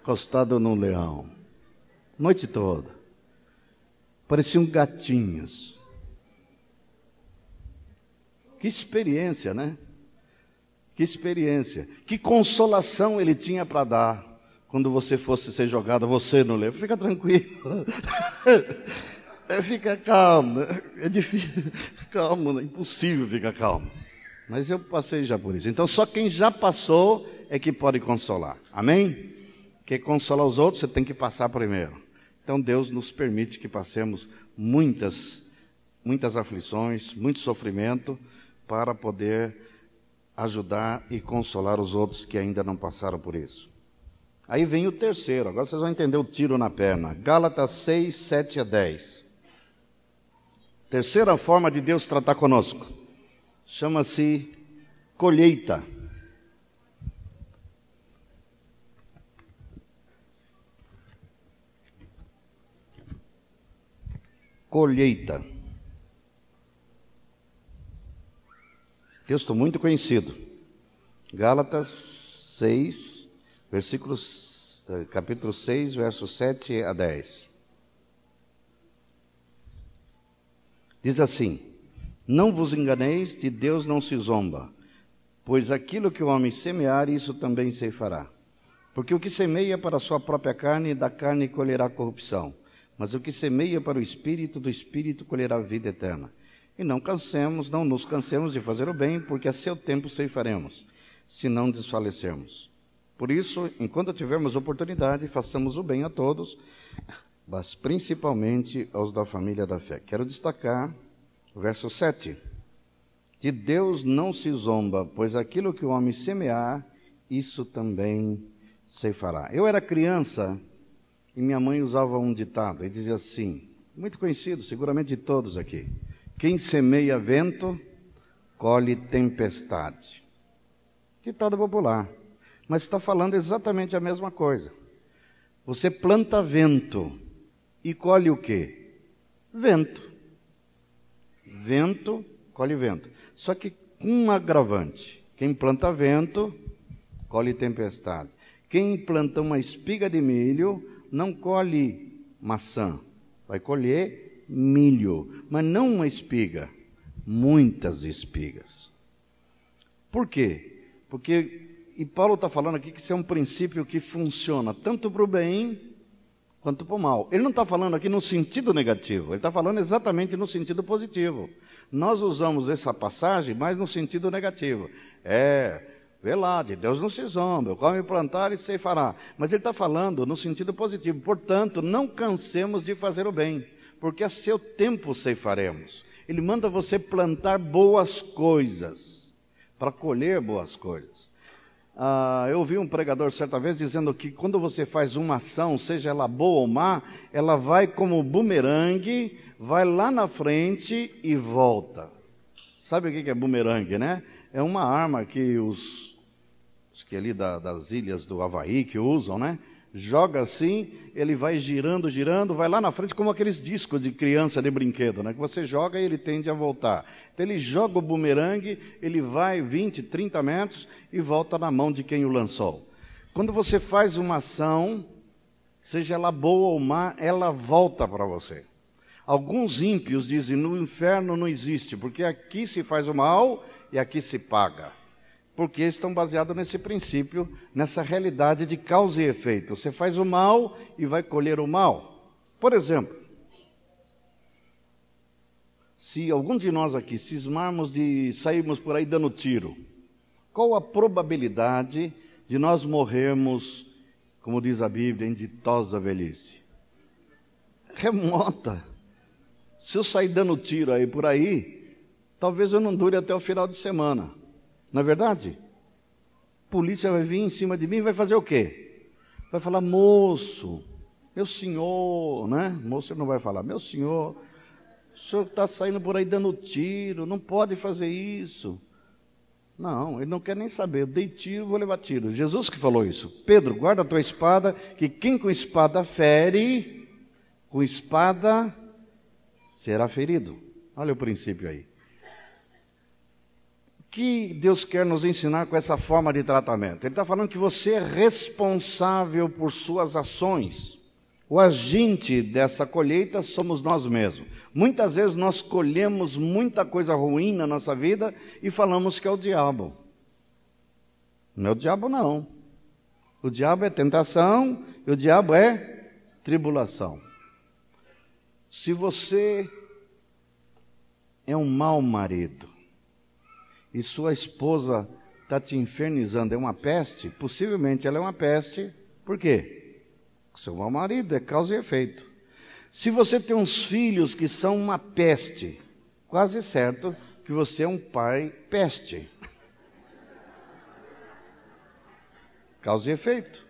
encostado num leão, noite toda. Pareciam gatinhos. Que experiência, né? Que experiência. Que consolação ele tinha para dar quando você fosse ser jogado, você no leão. Fica tranquilo. É, fica calmo, é difícil, calmo, é impossível ficar calmo. Mas eu passei já por isso. Então só quem já passou é que pode consolar. Amém? Quer consolar os outros, você tem que passar primeiro. Então Deus nos permite que passemos muitas, muitas aflições, muito sofrimento, para poder ajudar e consolar os outros que ainda não passaram por isso. Aí vem o terceiro, agora vocês vão entender o tiro na perna. Gálatas 6, 7 a 10. Terceira forma de Deus tratar conosco. Chama-se colheita. Colheita. Texto muito conhecido. Gálatas 6, versículos, eh, capítulo 6, versos 7 a 10. Diz assim: Não vos enganeis, de Deus não se zomba, pois aquilo que o homem semear, isso também se fará. Porque o que semeia para a sua própria carne, da carne colherá corrupção, mas o que semeia para o espírito, do espírito colherá vida eterna. E não cansemos, não nos cansemos de fazer o bem, porque a seu tempo ceifaremos, se não desfalecermos. Por isso, enquanto tivermos oportunidade, façamos o bem a todos, mas principalmente aos da família da fé. Quero destacar verso 7. De Deus não se zomba, pois aquilo que o homem semear, isso também ceifará. Eu era criança e minha mãe usava um ditado, e dizia assim, muito conhecido, seguramente de todos aqui. Quem semeia vento, colhe tempestade. Ditado popular. Mas está falando exatamente a mesma coisa. Você planta vento e colhe o quê? Vento. Vento, colhe vento. Só que com um agravante. Quem planta vento, colhe tempestade. Quem planta uma espiga de milho, não colhe maçã, vai colher milho, mas não uma espiga, muitas espigas. Por quê? Porque, e Paulo está falando aqui que isso é um princípio que funciona tanto para o bem quanto para o mal. Ele não está falando aqui no sentido negativo, ele está falando exatamente no sentido positivo. Nós usamos essa passagem mais no sentido negativo. É, vê lá, de Deus não se zomba, come plantar e se fará. Mas ele está falando no sentido positivo. Portanto, não cansemos de fazer o bem porque a seu tempo ceifaremos. Ele manda você plantar boas coisas, para colher boas coisas. Ah, eu ouvi um pregador certa vez dizendo que quando você faz uma ação, seja ela boa ou má, ela vai como bumerangue, vai lá na frente e volta. Sabe o que é bumerangue, né? É uma arma que os, que ali da, das ilhas do Havaí que usam, né? Joga assim, ele vai girando, girando, vai lá na frente como aqueles discos de criança de brinquedo, né? Que você joga e ele tende a voltar. Então ele joga o bumerangue, ele vai 20, 30 metros e volta na mão de quem o lançou. Quando você faz uma ação, seja ela boa ou má, ela volta para você. Alguns ímpios dizem: no inferno não existe, porque aqui se faz o mal e aqui se paga porque estão baseados nesse princípio, nessa realidade de causa e efeito. Você faz o mal e vai colher o mal. Por exemplo, se algum de nós aqui cismarmos de sairmos por aí dando tiro, qual a probabilidade de nós morrermos, como diz a Bíblia, em ditosa velhice? Remota. Se eu sair dando tiro aí por aí, talvez eu não dure até o final de semana. Não é verdade? Polícia vai vir em cima de mim e vai fazer o quê? Vai falar, moço, meu senhor, né? Moço não vai falar, meu senhor, o senhor está saindo por aí dando tiro, não pode fazer isso. Não, ele não quer nem saber. Eu dei tiro, vou levar tiro. Jesus que falou isso. Pedro, guarda a tua espada, que quem com espada fere, com espada será ferido. Olha o princípio aí que Deus quer nos ensinar com essa forma de tratamento? Ele está falando que você é responsável por suas ações. O agente dessa colheita somos nós mesmos. Muitas vezes nós colhemos muita coisa ruim na nossa vida e falamos que é o diabo. Não é o diabo, não. O diabo é tentação e o diabo é tribulação. Se você é um mau marido e sua esposa está te infernizando, é uma peste, possivelmente ela é uma peste, por quê? Seu mau marido é causa e efeito. Se você tem uns filhos que são uma peste, quase certo que você é um pai peste. Causa e efeito.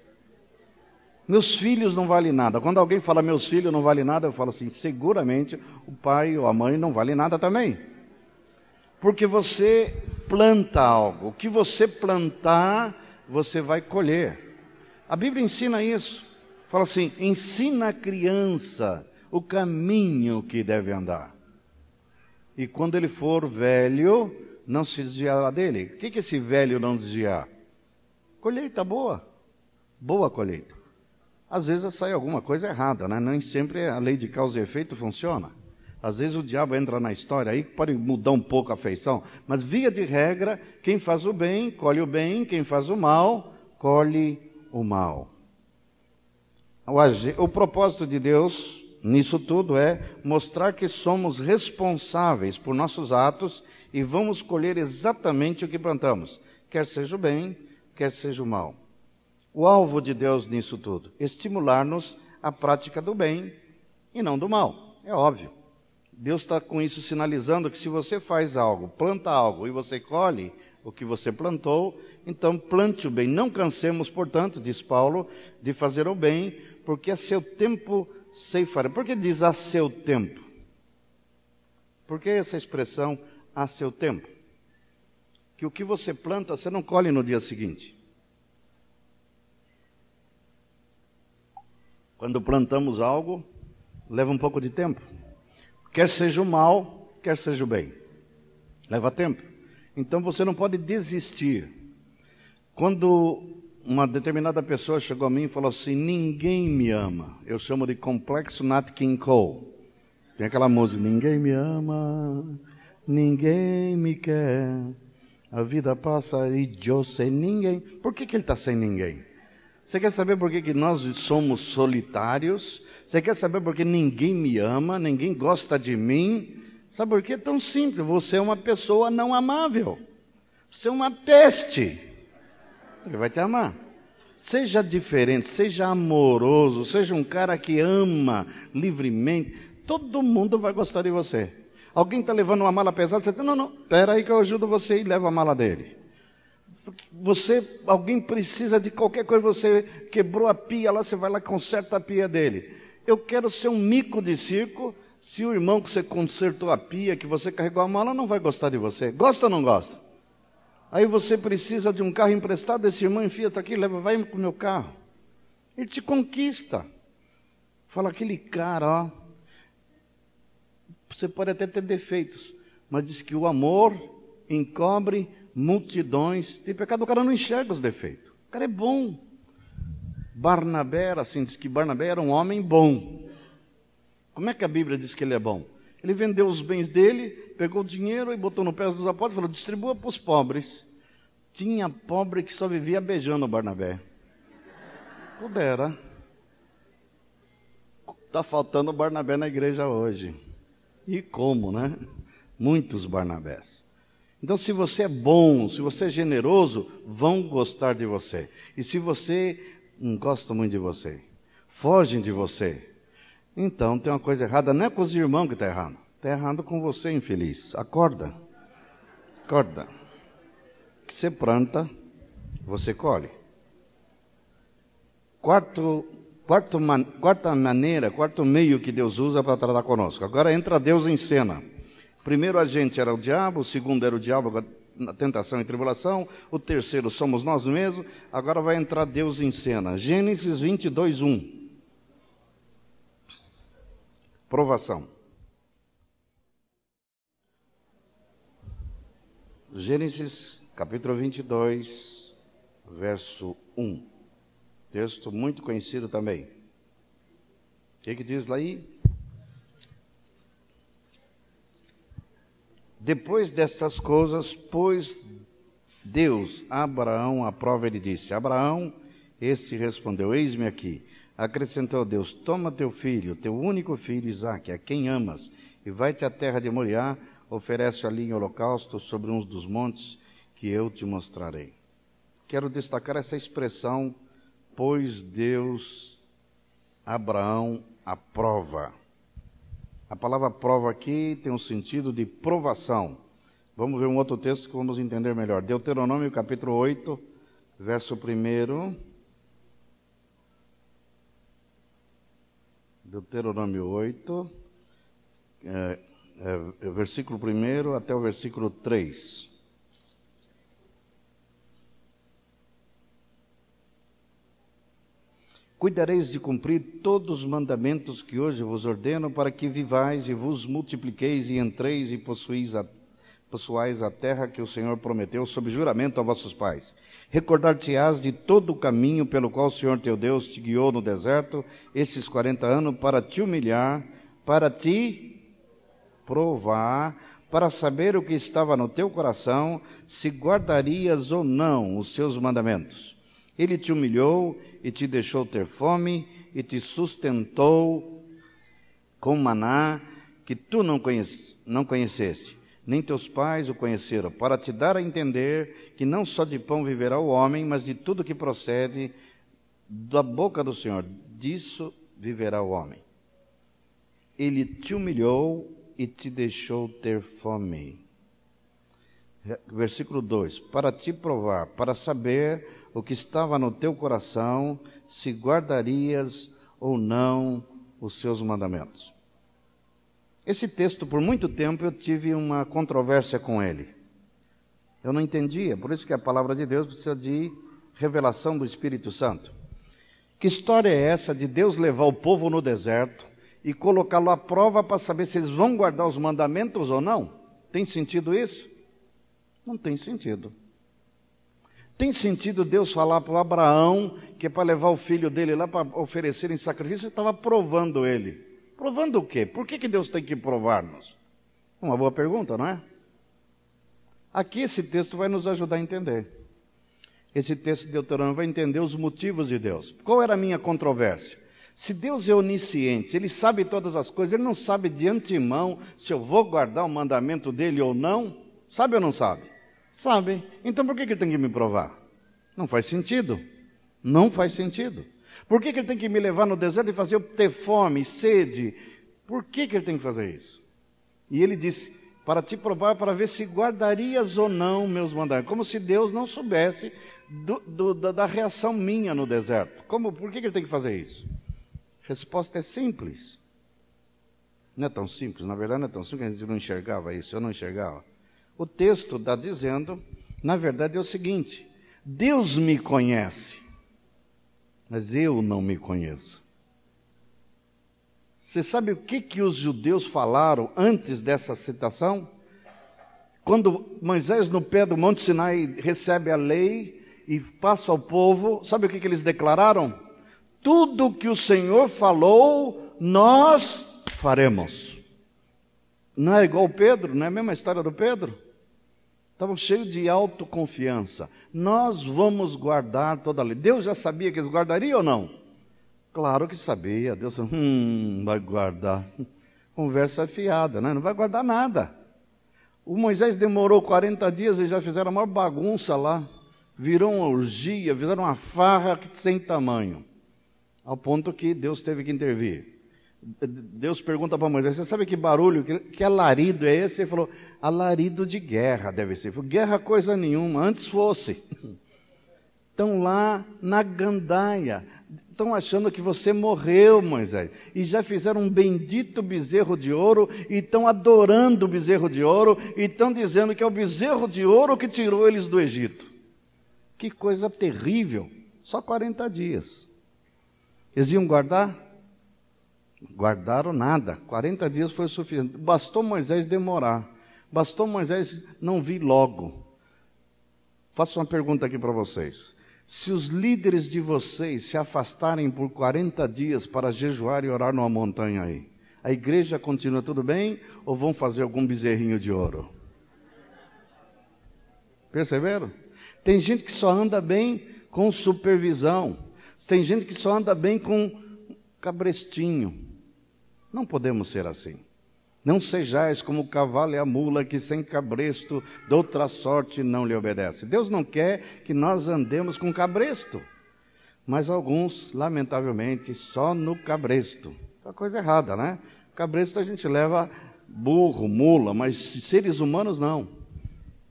Meus filhos não valem nada. Quando alguém fala meus filhos não valem nada, eu falo assim: seguramente o pai ou a mãe não vale nada também. Porque você planta algo. O que você plantar, você vai colher. A Bíblia ensina isso. Fala assim: ensina a criança o caminho que deve andar. E quando ele for velho, não se desviará dele. O que, que esse velho não desviar? Colheita boa. Boa colheita às vezes sai alguma coisa errada, né? Nem sempre a lei de causa e efeito funciona. Às vezes o diabo entra na história aí, pode mudar um pouco a feição, mas via de regra, quem faz o bem, colhe o bem, quem faz o mal, colhe o mal. O, propósito de Deus nisso tudo é mostrar que somos responsáveis por nossos atos e vamos colher exatamente o que plantamos, quer seja o bem, quer seja o mal o alvo de Deus nisso tudo? Estimular-nos à prática do bem e não do mal. É óbvio. Deus está com isso sinalizando que se você faz algo, planta algo e você colhe o que você plantou, então plante o bem. Não cansemos, portanto, diz Paulo, de fazer o bem, porque a seu tempo ceifará. Por que diz a seu tempo? Por que essa expressão a seu tempo? Que o que você planta, você não colhe no dia seguinte. Quando plantamos algo, leva um pouco de tempo. Quer seja o mal, quer seja o bem. Leva tempo. Então você não pode desistir. Quando uma determinada pessoa chegou a mim e falou assim: Ninguém me ama. Eu chamo de complexo Nat King Cole. Tem aquela música: Ninguém me ama, ninguém me quer. A vida passa e eu sei ninguém. Por que, que ele está sem ninguém? Você quer saber por que, que nós somos solitários? Você quer saber por que ninguém me ama, ninguém gosta de mim? Sabe por quê? É tão simples. Você é uma pessoa não amável. Você é uma peste. Ele vai te amar. Seja diferente, seja amoroso, seja um cara que ama livremente. Todo mundo vai gostar de você. Alguém está levando uma mala pesada, você diz, não, não, espera aí que eu ajudo você e leva a mala dele. Você, alguém precisa de qualquer coisa, você quebrou a pia lá, você vai lá e conserta a pia dele. Eu quero ser um mico de circo. Se o irmão que você consertou a pia, que você carregou a mala, não vai gostar de você. Gosta ou não gosta? Aí você precisa de um carro emprestado, esse irmão enfia, está aqui, leva, vai com o meu carro. Ele te conquista. Fala, aquele cara, ó. Você pode até ter defeitos, mas diz que o amor encobre multidões de pecado, o cara não enxerga os defeitos. O cara é bom. Barnabé, assim, diz que Barnabé era um homem bom. Como é que a Bíblia diz que ele é bom? Ele vendeu os bens dele, pegou o dinheiro e botou no pé dos apóstolos e falou: distribua para os pobres. Tinha pobre que só vivia beijando Barnabé. Pudera. Está faltando Barnabé na igreja hoje. E como, né? Muitos Barnabés. Então, se você é bom, se você é generoso, vão gostar de você. E se você não gosta muito de você, fogem de você, então tem uma coisa errada. Não é com os irmãos que está errado. Está errado com você, infeliz. Acorda. Acorda. Que você planta, você colhe. Quarto, quarto man, quarta maneira, quarto meio que Deus usa para tratar conosco. Agora entra Deus em cena primeiro agente era o diabo, o segundo era o diabo na tentação e tribulação, o terceiro somos nós mesmos, agora vai entrar Deus em cena. Gênesis 22, 1. Provação. Gênesis capítulo 22, verso 1. Texto muito conhecido também. O que, que diz lá aí? Depois dessas coisas, pôs Deus Abraão à prova, ele disse: Abraão, esse respondeu: Eis-me aqui. Acrescentou Deus: Toma teu filho, teu único filho Isaque, a quem amas, e vai-te à terra de Moriá, oferece ali em holocausto sobre um dos montes que eu te mostrarei. Quero destacar essa expressão, pois Deus Abraão aprova. A palavra prova aqui tem um sentido de provação. Vamos ver um outro texto que vamos entender melhor. Deuteronômio capítulo 8, verso 1. Deuteronômio 8, é, é, versículo 1 até o versículo 3. Cuidareis de cumprir todos os mandamentos que hoje vos ordeno, para que vivais e vos multipliqueis e entreis e possuís a, possuais a terra que o Senhor prometeu sob juramento a vossos pais Recordar-te-ás de todo o caminho pelo qual o Senhor teu Deus te guiou no deserto esses 40 anos para te humilhar, para te provar, para saber o que estava no teu coração, se guardarias ou não os seus mandamentos. Ele te humilhou e te deixou ter fome e te sustentou com maná que tu não, conhece, não conheceste nem teus pais o conheceram, para te dar a entender que não só de pão viverá o homem, mas de tudo que procede da boca do Senhor, disso viverá o homem. Ele te humilhou e te deixou ter fome. Versículo 2: Para te provar, para saber o que estava no teu coração, se guardarias ou não os seus mandamentos. Esse texto, por muito tempo, eu tive uma controvérsia com ele. Eu não entendia, por isso que a palavra de Deus precisa de revelação do Espírito Santo. Que história é essa de Deus levar o povo no deserto e colocá-lo à prova para saber se eles vão guardar os mandamentos ou não? Tem sentido isso? Não tem sentido. Tem sentido Deus falar para Abraão que é para levar o filho dele lá para oferecer em sacrifício, ele estava provando ele. Provando o quê? Por que, que Deus tem que provar-nos? Uma boa pergunta, não é? Aqui esse texto vai nos ajudar a entender. Esse texto de Deuteronômio vai entender os motivos de Deus. Qual era a minha controvérsia? Se Deus é onisciente, Ele sabe todas as coisas, Ele não sabe de antemão se eu vou guardar o mandamento dele ou não? Sabe ou não sabe? Sabe. Então por que, Ele tem que me provar? Não faz sentido. Não faz sentido. Por que, que ele tem que me levar no deserto e fazer eu ter fome, sede? Por que, que ele tem que fazer isso? E ele disse: para te provar, para ver se guardarias ou não meus mandamentos. Como se Deus não soubesse do, do, da, da, reação minha no deserto. Como, por que, que ele tem que fazer isso? Resposta é simples. Não é tão simples, na verdade não é tão simples, a gente não enxergava isso, eu não enxergava. O texto está dizendo, na verdade é o seguinte: Deus me conhece mas eu não me conheço. Você sabe o que, que os judeus falaram antes dessa citação? Quando Moisés, no pé do Monte Sinai, recebe a lei e passa ao povo, sabe o que, que eles declararam? Tudo que o Senhor falou, nós faremos. Não é igual Pedro, não é a mesma história do Pedro? Estavam cheios de autoconfiança. Nós vamos guardar toda a lei. Deus já sabia que eles guardariam ou não? Claro que sabia. Deus falou, hum, vai guardar. Conversa fiada, né? Não vai guardar nada. O Moisés demorou 40 dias e já fizeram a maior bagunça lá. Virou uma orgia, fizeram uma farra sem tamanho. Ao ponto que Deus teve que intervir. Deus pergunta para Moisés: Você sabe que barulho, que, que alarido é esse? Ele falou: Alarido de guerra deve ser. Falei, guerra coisa nenhuma, antes fosse. Estão lá na gandaia, estão achando que você morreu, Moisés, e já fizeram um bendito bezerro de ouro, e estão adorando o bezerro de ouro, e estão dizendo que é o bezerro de ouro que tirou eles do Egito. Que coisa terrível! Só 40 dias. Eles iam guardar? Guardaram nada. 40 dias foi suficiente. Bastou Moisés demorar. Bastou Moisés não vir logo. Faço uma pergunta aqui para vocês. Se os líderes de vocês se afastarem por 40 dias para jejuar e orar numa montanha aí, a igreja continua tudo bem ou vão fazer algum bezerrinho de ouro? Perceberam? Tem gente que só anda bem com supervisão. Tem gente que só anda bem com cabrestinho. Não podemos ser assim. Não sejais como o cavalo e a mula que sem cabresto, de outra sorte, não lhe obedece. Deus não quer que nós andemos com cabresto, mas alguns, lamentavelmente, só no cabresto. É uma coisa errada, né? Cabresto a gente leva burro, mula, mas seres humanos não.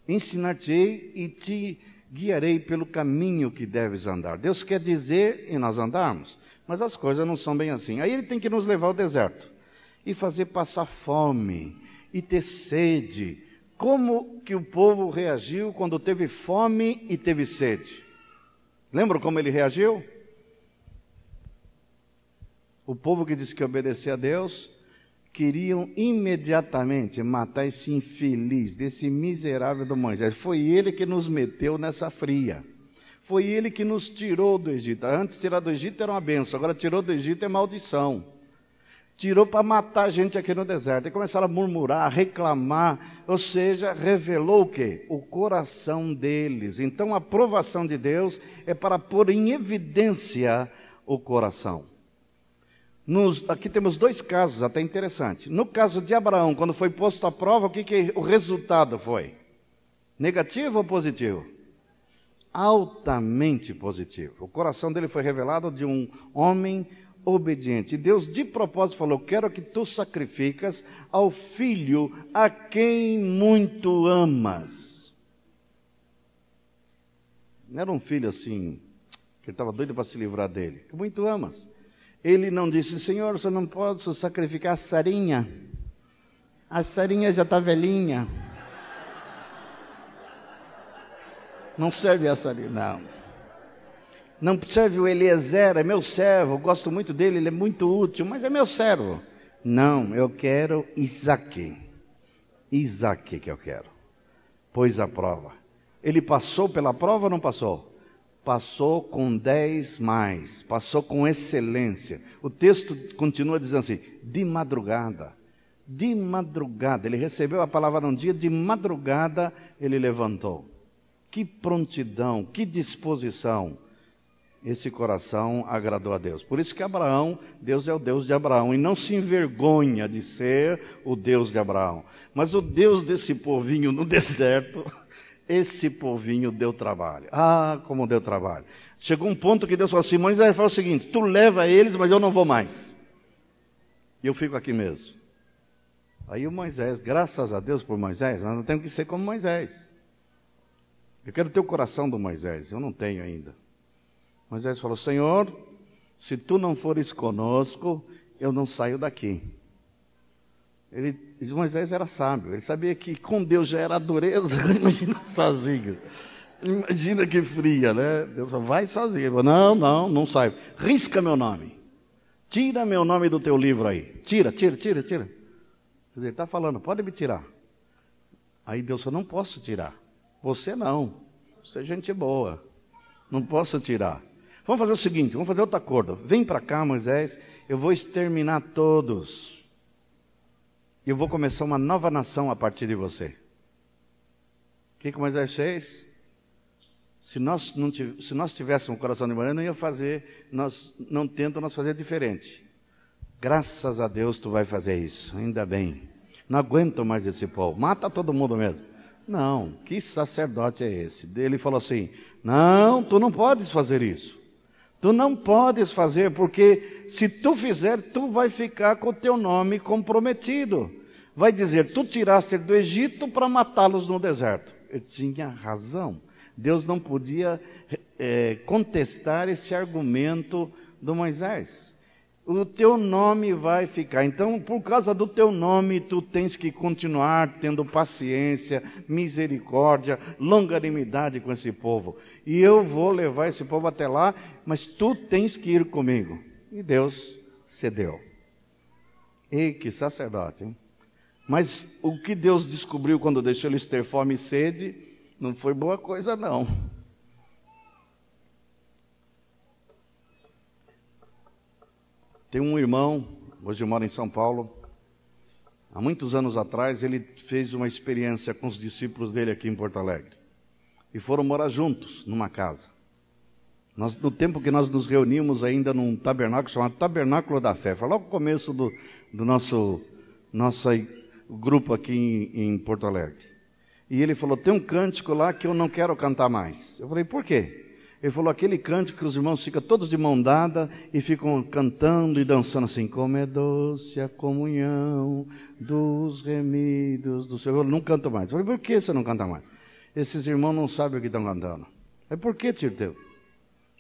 Ensinar-te-ei e te guiarei pelo caminho que deves andar. Deus quer dizer e nós andarmos, mas as coisas não são bem assim. Aí ele tem que nos levar ao deserto e fazer passar fome e ter sede. Como que o povo reagiu quando teve fome e teve sede? Lembram como ele reagiu? O povo que disse que obedecia a Deus queriam imediatamente matar esse infeliz, desse miserável do Moisés. Foi ele que nos meteu nessa fria. Foi ele que nos tirou do Egito. Antes, tirar do Egito era uma benção, agora tirou do Egito é maldição tirou para matar a gente aqui no deserto. E começaram a murmurar, a reclamar, ou seja, revelou o quê? O coração deles. Então a aprovação de Deus é para pôr em evidência o coração. Nos, aqui temos dois casos até interessantes. No caso de Abraão, quando foi posto à prova, o que, que o resultado foi? Negativo ou positivo? Altamente positivo. O coração dele foi revelado de um homem obediente. E Deus de propósito falou: Quero que tu sacrificas ao filho a quem muito amas. Não era um filho assim, que estava doido para se livrar dele, que muito amas. Ele não disse: Senhor, você não pode sacrificar a Sarinha. A Sarinha já está velhinha. Não serve a Sarinha, não. Não serve o Eliezer, é meu servo, gosto muito dele, ele é muito útil, mas é meu servo. Não, eu quero Isaac. Isaac que eu quero. Pois a prova. Ele passou pela prova ou não passou? Passou com dez mais, passou com excelência. O texto continua dizendo assim: de madrugada. De madrugada, ele recebeu a palavra num dia, de madrugada ele levantou. Que prontidão, que disposição esse coração agradou a Deus. Por isso que Abraão, Deus é o Deus de Abraão e não se envergonha de ser o Deus de Abraão. Mas o Deus desse povinho no deserto, esse povinho deu trabalho. Ah, como deu trabalho. Chegou um ponto que Deus falou assim: Moisés, fala o seguinte: tu leva eles, mas eu não vou mais. E eu fico aqui mesmo. Aí o Moisés, graças a Deus por Moisés, nós não temos que ser como Moisés. Eu quero ter o coração do Moisés, eu não tenho ainda. Moisés falou: Senhor, se tu não fores conosco, eu não saio daqui. Ele, Moisés era sábio, ele sabia que com Deus já era dureza, imagina sozinho. Imagina que fria, né? Deus falou, vai sozinho. Ele falou, não, não, não saio. Risca meu nome. Tira meu nome do teu livro aí. Tira, tira, tira, tira. Ele está falando, pode me tirar. Aí Deus falou, não posso tirar. Você não. Você é gente boa. Não posso tirar. Vamos fazer o seguinte, vamos fazer outro acordo. Vem para cá, Moisés, eu vou exterminar todos. E eu vou começar uma nova nação a partir de você. O que, que Moisés fez? Se nós, não se nós tivéssemos um coração de mulher, não ia fazer, nós não tenta nós fazer diferente. Graças a Deus tu vai fazer isso, ainda bem. Não aguento mais esse povo, mata todo mundo mesmo. Não, que sacerdote é esse? Ele falou assim: Não, tu não podes fazer isso. Tu não podes fazer, porque se tu fizer, tu vai ficar com o teu nome comprometido. Vai dizer, tu tiraste do Egito para matá-los no deserto. Eu tinha razão. Deus não podia é, contestar esse argumento do Moisés o teu nome vai ficar. Então, por causa do teu nome, tu tens que continuar tendo paciência, misericórdia, longanimidade com esse povo. E eu vou levar esse povo até lá, mas tu tens que ir comigo. E Deus cedeu. Ei, que sacerdote, hein? Mas o que Deus descobriu quando deixou eles ter fome e sede, não foi boa coisa, não. Tem um irmão, hoje mora em São Paulo. Há muitos anos atrás, ele fez uma experiência com os discípulos dele aqui em Porto Alegre. E foram morar juntos numa casa. Nós, no tempo que nós nos reunimos ainda num tabernáculo chamado Tabernáculo da Fé, foi logo o começo do, do nosso, grupo aqui em, em Porto Alegre. E ele falou: tem um cântico lá que eu não quero cantar mais. Eu falei: por quê? Ele falou aquele cântico que os irmãos ficam todos de mão dada e ficam cantando e dançando assim, como é doce a comunhão dos remidos do Senhor. Eu não canto mais. Falei, por que você não canta mais? Esses irmãos não sabem o que estão cantando. É por que, Tirteu?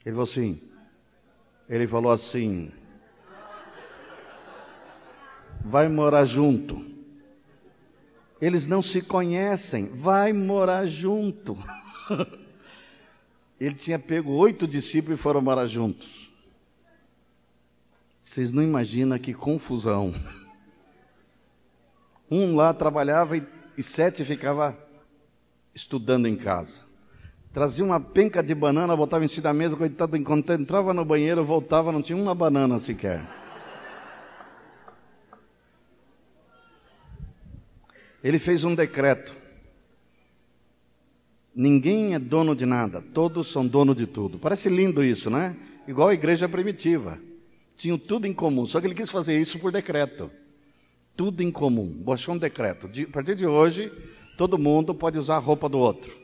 Ele falou assim, ele falou assim, vai morar junto. Eles não se conhecem, vai morar junto. ele tinha pego oito discípulos e foram morar juntos. Vocês não imaginam que confusão. Um lá trabalhava e, e sete ficava estudando em casa. Trazia uma penca de banana, botava em cima da mesa, coitado, enquanto entrava no banheiro, voltava, não tinha uma banana sequer. Ele fez um decreto Ninguém é dono de nada, todos são dono de tudo. Parece lindo isso, né? Igual a igreja primitiva. Tinham tudo em comum, só que ele quis fazer isso por decreto. Tudo em comum. Baixou um decreto. De, a partir de hoje, todo mundo pode usar a roupa do outro.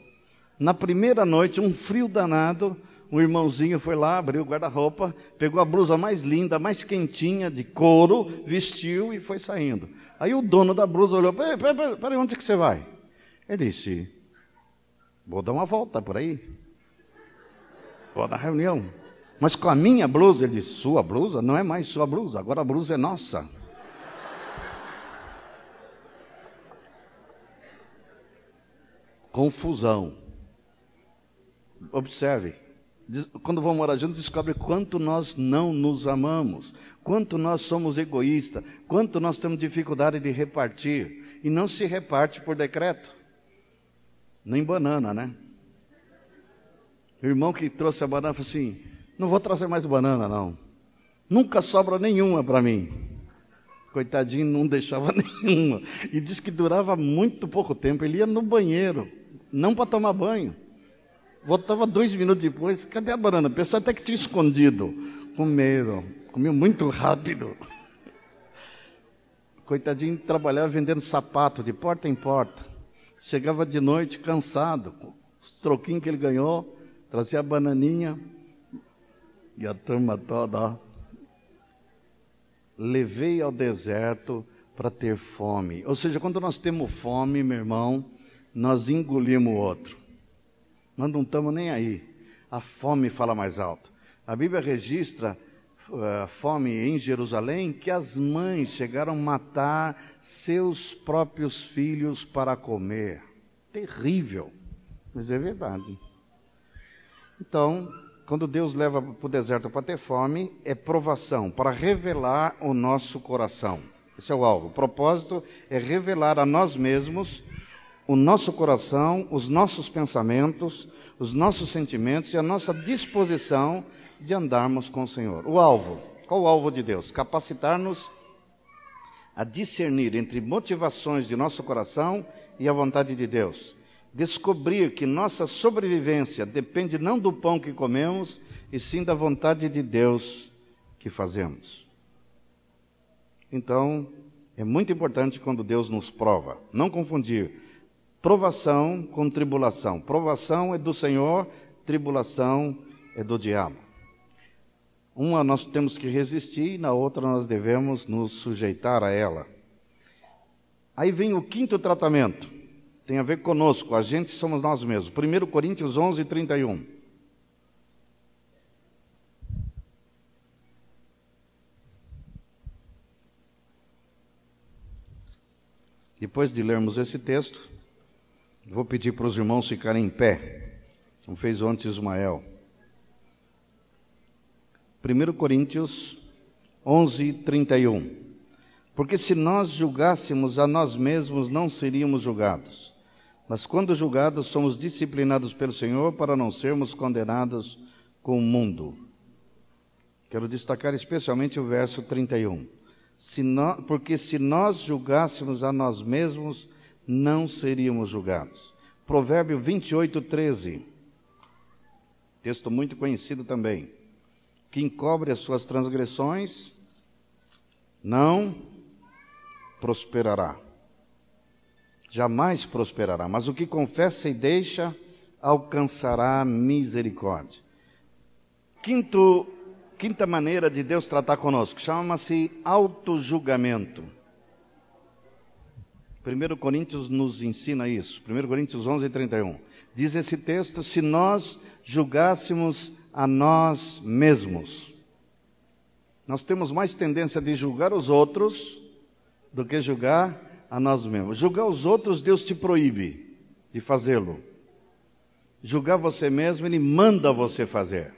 Na primeira noite, um frio danado, um irmãozinho foi lá, abriu o guarda-roupa, pegou a blusa mais linda, mais quentinha, de couro, vestiu e foi saindo. Aí o dono da blusa olhou: peraí, peraí, peraí onde é que você vai? Ele disse: Vou dar uma volta por aí. Vou na reunião. Mas com a minha blusa, ele disse: Sua blusa? Não é mais sua blusa, agora a blusa é nossa. Confusão. Observe. Quando vamos morar juntos, descobre quanto nós não nos amamos, quanto nós somos egoístas, quanto nós temos dificuldade de repartir. E não se reparte por decreto nem banana, né? O irmão que trouxe a banana falou assim: não vou trazer mais banana, não. Nunca sobra nenhuma para mim. Coitadinho, não deixava nenhuma. E disse que durava muito pouco tempo. Ele ia no banheiro, não para tomar banho. Voltava dois minutos depois, cadê a banana? Pensava até que tinha escondido. Com medo. Comeu muito rápido. Coitadinho trabalhava vendendo sapato de porta em porta. Chegava de noite cansado, os troquinhos que ele ganhou, trazia a bananinha e a turma toda, ó. Levei ao deserto para ter fome. Ou seja, quando nós temos fome, meu irmão, nós engolimos o outro. Nós não estamos nem aí. A fome fala mais alto. A Bíblia registra fome em Jerusalém que as mães chegaram a matar seus próprios filhos para comer. Terrível, mas é verdade. Então, quando Deus leva para o deserto para ter fome, é provação, para revelar o nosso coração. Esse é o alvo. O propósito é revelar a nós mesmos o nosso coração, os nossos pensamentos, os nossos sentimentos e a nossa disposição de andarmos com o Senhor. O alvo, qual o alvo de Deus? Capacitar-nos a discernir entre motivações de nosso coração e a vontade de Deus. Descobrir que nossa sobrevivência depende não do pão que comemos, e sim da vontade de Deus que fazemos. Então, é muito importante quando Deus nos prova. Não confundir provação com tribulação. Provação é do Senhor, tribulação é do diabo. Uma nós temos que resistir, na outra nós devemos nos sujeitar a ela. Aí vem o quinto tratamento, tem a ver conosco, a gente somos nós mesmos. 1 Coríntios 11, 31. Depois de lermos esse texto, vou pedir para os irmãos ficarem em pé, como fez ontem Ismael. 1 Coríntios 11, 31. Porque se nós julgássemos a nós mesmos, não seríamos julgados. Mas quando julgados, somos disciplinados pelo Senhor para não sermos condenados com o mundo. Quero destacar especialmente o verso 31. Se nós, porque se nós julgássemos a nós mesmos, não seríamos julgados. Provérbio 28, 13. Texto muito conhecido também. Que encobre as suas transgressões não prosperará. Jamais prosperará. Mas o que confessa e deixa alcançará misericórdia. Quinto, quinta maneira de Deus tratar conosco chama-se autojulgamento. 1 Coríntios nos ensina isso. 1 Coríntios 11, 31. Diz esse texto: se nós julgássemos a nós mesmos, nós temos mais tendência de julgar os outros do que julgar a nós mesmos. Julgar os outros, Deus te proíbe de fazê-lo. Julgar você mesmo, Ele manda você fazer.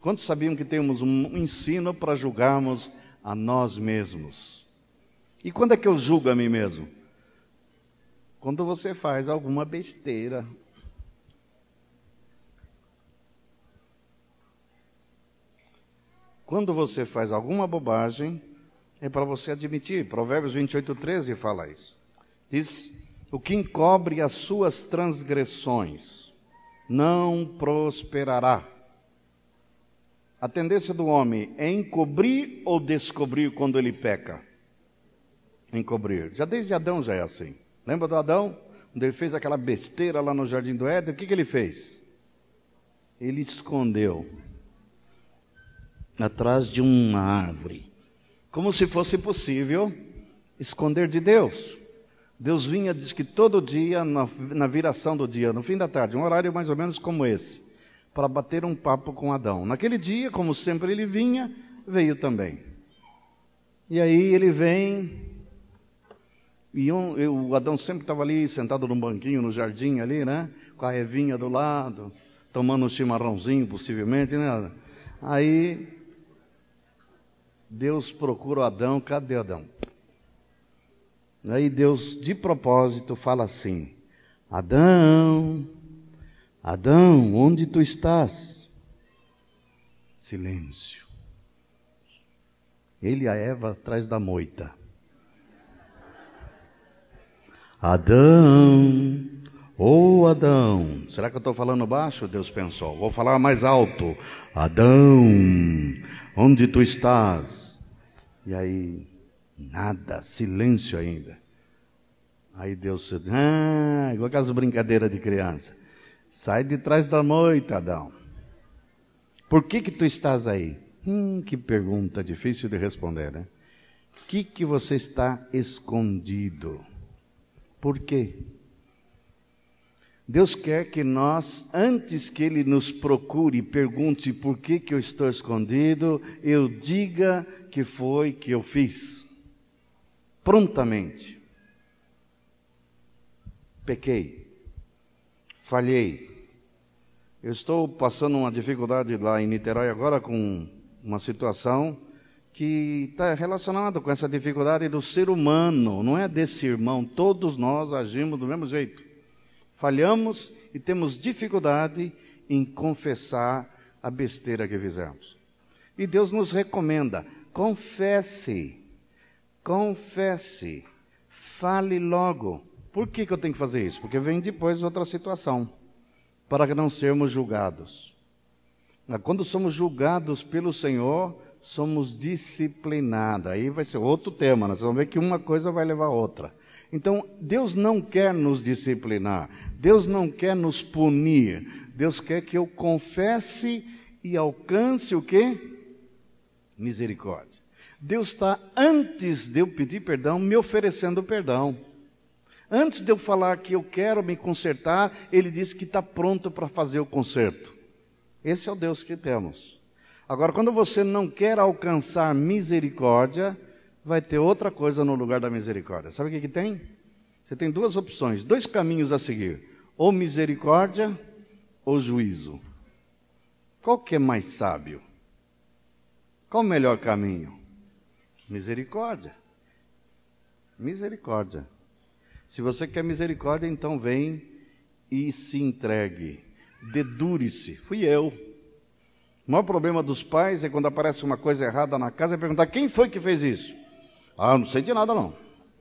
Quantos sabiam que temos um ensino para julgarmos a nós mesmos? E quando é que eu julgo a mim mesmo? Quando você faz alguma besteira. Quando você faz alguma bobagem, é para você admitir. Provérbios 28, 13 fala isso. Diz: O que encobre as suas transgressões não prosperará. A tendência do homem é encobrir ou descobrir quando ele peca? encobrir. Já desde Adão já é assim. Lembra do Adão? Quando ele fez aquela besteira lá no jardim do Éden, o que, que ele fez? Ele escondeu atrás de uma árvore, como se fosse possível esconder de Deus. Deus vinha, diz que todo dia, na, viração do dia, no fim da tarde, um horário mais ou menos como esse, para bater um papo com Adão. Naquele dia, como sempre ele vinha, veio também. E aí ele vem, e um, eu, o Adão sempre estava ali, sentado num banquinho no jardim ali, né? Com a Evinha do lado, tomando um chimarrãozinho, possivelmente, né? Aí, Deus procura Adão, cadê Adão? Aí Deus, de propósito, fala assim: Adão, Adão, onde tu estás? Silêncio. Ele e a Eva atrás da moita. Adão, ô oh Adão, será que eu estou falando baixo? Deus pensou, vou falar mais alto. Adão, onde tu estás? E aí, nada, silêncio ainda. Aí Deus disse, ah, igual aquelas brincadeiras de criança. Sai de trás da moita, Adão. Por que que tu estás aí? Hum, que pergunta difícil de responder, né? Que que você está escondido? Por quê? Deus quer que nós, antes que Ele nos procure e pergunte por que, que eu estou escondido, eu diga que foi que eu fiz. Prontamente. Pequei. Falhei. Eu estou passando uma dificuldade lá em Niterói agora com uma situação que está relacionado com essa dificuldade do ser humano, não é desse irmão. Todos nós agimos do mesmo jeito. Falhamos e temos dificuldade em confessar a besteira que fizemos. E Deus nos recomenda: confesse, confesse, fale logo. Por que, que eu tenho que fazer isso? Porque vem depois outra situação, para não sermos julgados. Quando somos julgados pelo Senhor, somos disciplinados. Aí vai ser outro tema, nós vamos ver que uma coisa vai levar a outra. Então, Deus não quer nos disciplinar, Deus não quer nos punir, Deus quer que eu confesse e alcance o que? Misericórdia. Deus está, antes de eu pedir perdão, me oferecendo perdão. Antes de eu falar que eu quero me consertar, Ele disse que está pronto para fazer o conserto. Esse é o Deus que temos. Agora, quando você não quer alcançar misericórdia, vai ter outra coisa no lugar da misericórdia. Sabe o que, que tem? Você tem duas opções, dois caminhos a seguir: ou misericórdia ou juízo. Qual que é mais sábio? Qual o melhor caminho? Misericórdia. Misericórdia. Se você quer misericórdia, então vem e se entregue. Dedure-se. Fui eu. O maior problema dos pais é quando aparece uma coisa errada na casa e perguntar quem foi que fez isso. Ah, não sei de nada não.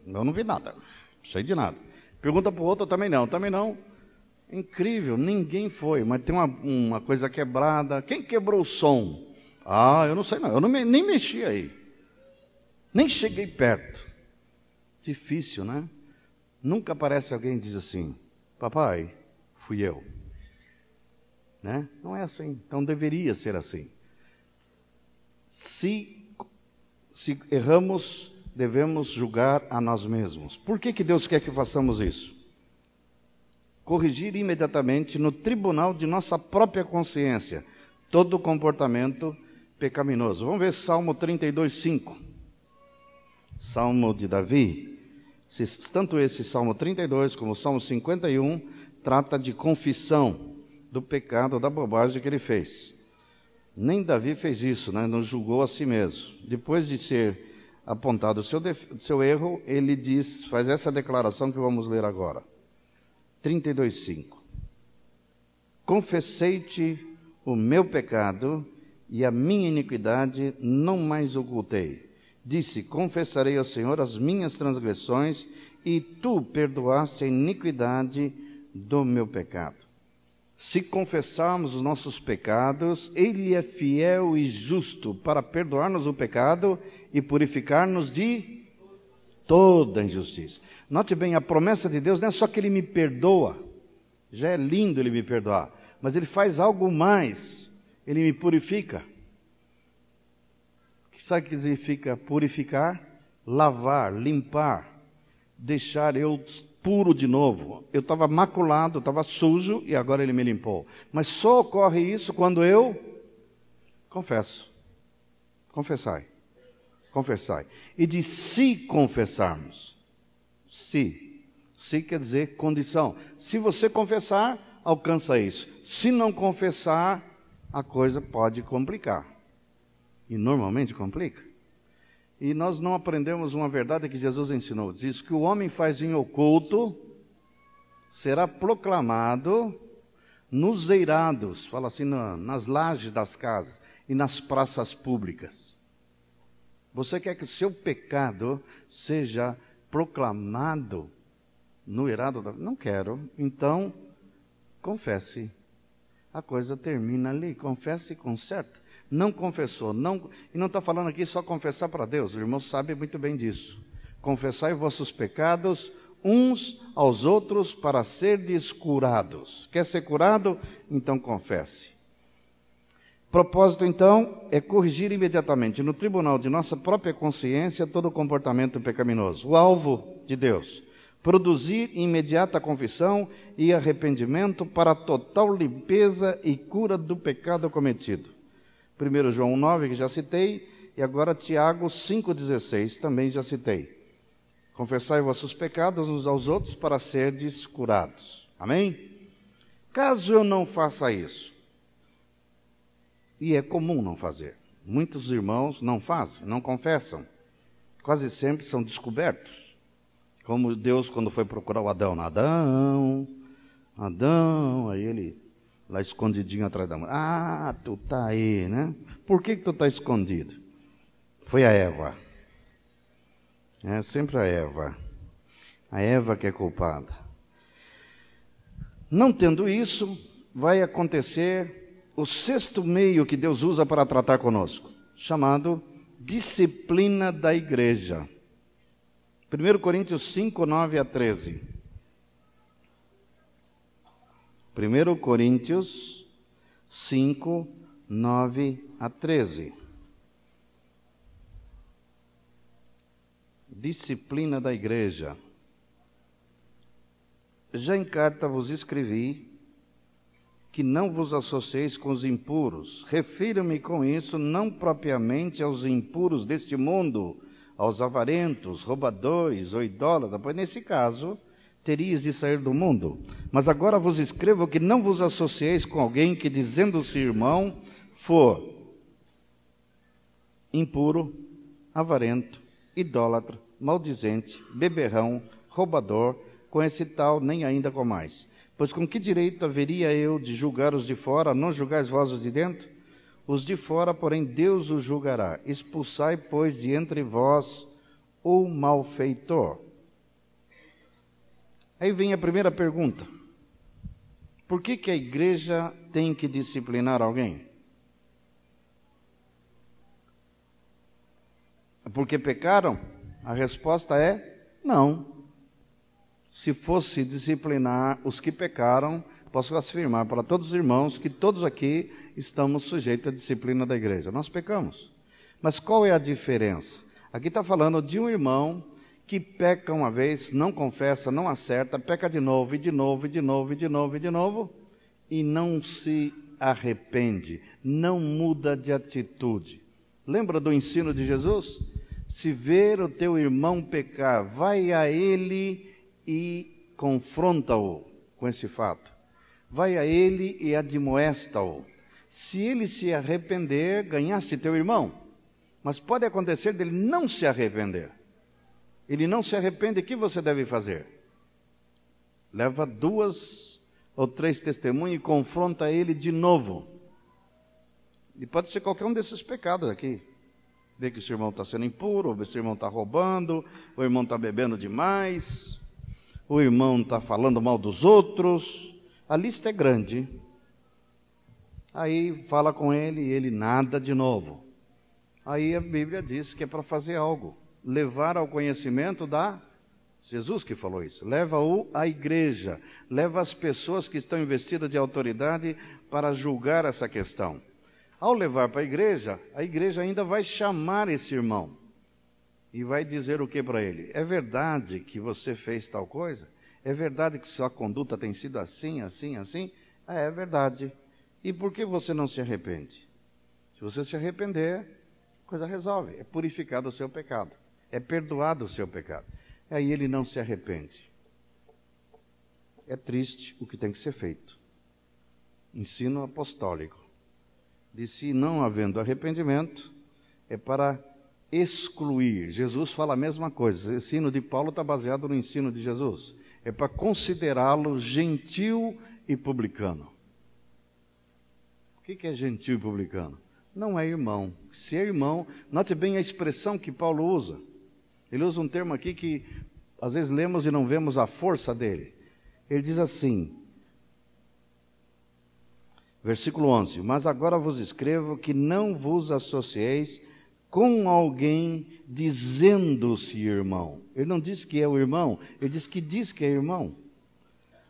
Eu não vi nada. Não sei de nada. Pergunta para o outro também não, também não. Incrível, ninguém foi, mas tem uma, uma coisa quebrada. Quem quebrou o som? Ah, eu não sei não, eu não me, nem mexi aí. Nem cheguei perto. Difícil, né? Nunca aparece alguém e diz assim: Papai, fui eu. Né? Não é assim. Então deveria ser assim. Se, se erramos, devemos julgar a nós mesmos. Por que, que Deus quer que façamos isso? Corrigir imediatamente no tribunal de nossa própria consciência todo comportamento pecaminoso. Vamos ver Salmo 32, 5. Salmo de Davi. Tanto esse Salmo 32 como o Salmo 51 trata de confissão do pecado, da bobagem que ele fez. Nem Davi fez isso, né? não julgou a si mesmo. Depois de ser apontado o seu, seu erro, ele diz, faz essa declaração que vamos ler agora. 32,5 Confessei-te o meu pecado e a minha iniquidade não mais ocultei. Disse: Confessarei ao Senhor as minhas transgressões, e tu perdoaste a iniquidade do meu pecado. Se confessarmos os nossos pecados, Ele é fiel e justo para perdoar-nos o pecado e purificar-nos de toda injustiça. Note bem, a promessa de Deus não é só que Ele me perdoa, já é lindo Ele me perdoar, mas Ele faz algo mais, Ele me purifica. Sabe o que significa purificar? Lavar, limpar, deixar eu puro de novo. Eu estava maculado, estava sujo e agora Ele me limpou. Mas só ocorre isso quando eu confesso. Confessai confessai. E de se confessarmos. Se. Se quer dizer condição. Se você confessar, alcança isso. Se não confessar, a coisa pode complicar. E normalmente complica. E nós não aprendemos uma verdade que Jesus ensinou. Diz que o homem faz em oculto será proclamado nos eirados, fala assim, nas lajes das casas e nas praças públicas. Você quer que o seu pecado seja proclamado no irado da... Não quero. Então, confesse. A coisa termina ali. Confesse e conserte. Não confessou. Não... E não está falando aqui só confessar para Deus. O irmão sabe muito bem disso. Confessai vossos pecados uns aos outros para serdes curados. Quer ser curado? Então confesse. Propósito, então, é corrigir imediatamente no tribunal de nossa própria consciência todo comportamento pecaminoso. O alvo de Deus. Produzir imediata confissão e arrependimento para total limpeza e cura do pecado cometido. 1 João 9, que já citei, e agora Tiago 5,16, também já citei. Confessai vossos pecados uns aos outros para serdes curados. Amém? Caso eu não faça isso, e é comum não fazer. Muitos irmãos não fazem, não confessam. Quase sempre são descobertos. Como Deus, quando foi procurar o Adão, Adão, Adão, aí ele lá escondidinho atrás da mão. Ah, tu tá aí, né? Por que, que tu tá escondido? Foi a Eva. É sempre a Eva. A Eva que é culpada. Não tendo isso, vai acontecer o sexto meio que Deus usa para tratar conosco, chamado disciplina da igreja. 1 Coríntios 5, 9 a 13. 1 Coríntios 5, 9 a 13. Disciplina da igreja. Já em carta vos escrevi que não vos associeis com os impuros. Refiro-me com isso não propriamente aos impuros deste mundo, aos avarentos, roubadores ou idólatras, pois nesse caso teríeis de sair do mundo. Mas agora vos escrevo que não vos associeis com alguém que, dizendo-se irmão, for impuro, avarento, idólatra, maldizente, beberrão, roubador, com esse tal nem ainda com mais Pois com que direito haveria eu de julgar os de fora, não julgais vós os de dentro? Os de fora, porém, Deus os julgará. Expulsai, pois, de entre vós o malfeitor. Aí vem a primeira pergunta. Por que, que a igreja tem que disciplinar alguém? Porque pecaram? A resposta é não. Se fosse disciplinar os que pecaram, posso afirmar para todos os irmãos que todos aqui estamos sujeitos à disciplina da igreja. Nós pecamos. Mas qual é a diferença? Aqui está falando de um irmão que peca uma vez, não confessa, não acerta, peca de novo, e de novo, e de novo, e de novo, e de novo, e não se arrepende, não muda de atitude. Lembra do ensino de Jesus? Se ver o teu irmão pecar, vai a ele e confronta-o com esse fato. Vai a ele e admoesta-o. Se ele se arrepender, ganhaste teu irmão. Mas pode acontecer dele não se arrepender. Ele não se arrepende, o que você deve fazer? Leva duas ou três testemunhas e confronta ele de novo. E pode ser qualquer um desses pecados aqui. Vê que o seu irmão está sendo impuro, o seu irmão está roubando, o irmão está bebendo demais, o irmão está falando mal dos outros. A lista é grande. Aí fala com ele e ele nada de novo. Aí a Bíblia diz que é para fazer algo, levar ao conhecimento da Jesus que falou isso. Leva-o à igreja, leva as pessoas que estão investidas de autoridade para julgar essa questão. Ao levar para a igreja, a igreja ainda vai chamar esse irmão e vai dizer o que para ele? É verdade que você fez tal coisa? É verdade que sua conduta tem sido assim, assim, assim? Ah, é verdade. E por que você não se arrepende? Se você se arrepender, coisa resolve. É purificado o seu pecado. É perdoado o seu pecado. Aí ele não se arrepende. É triste o que tem que ser feito. Ensino apostólico. De se não havendo arrependimento, é para excluir. Jesus fala a mesma coisa. O ensino de Paulo está baseado no ensino de Jesus. É para considerá-lo gentil e publicano. O que é gentil e publicano? não é irmão. Se é irmão, note bem a expressão que Paulo usa. Ele usa um termo aqui que às vezes lemos e não vemos a força dele. Ele diz assim, versículo 11: Mas agora vos escrevo que não vos associeis com alguém dizendo-se irmão. Ele não diz que é o irmão, ele diz que diz que é irmão.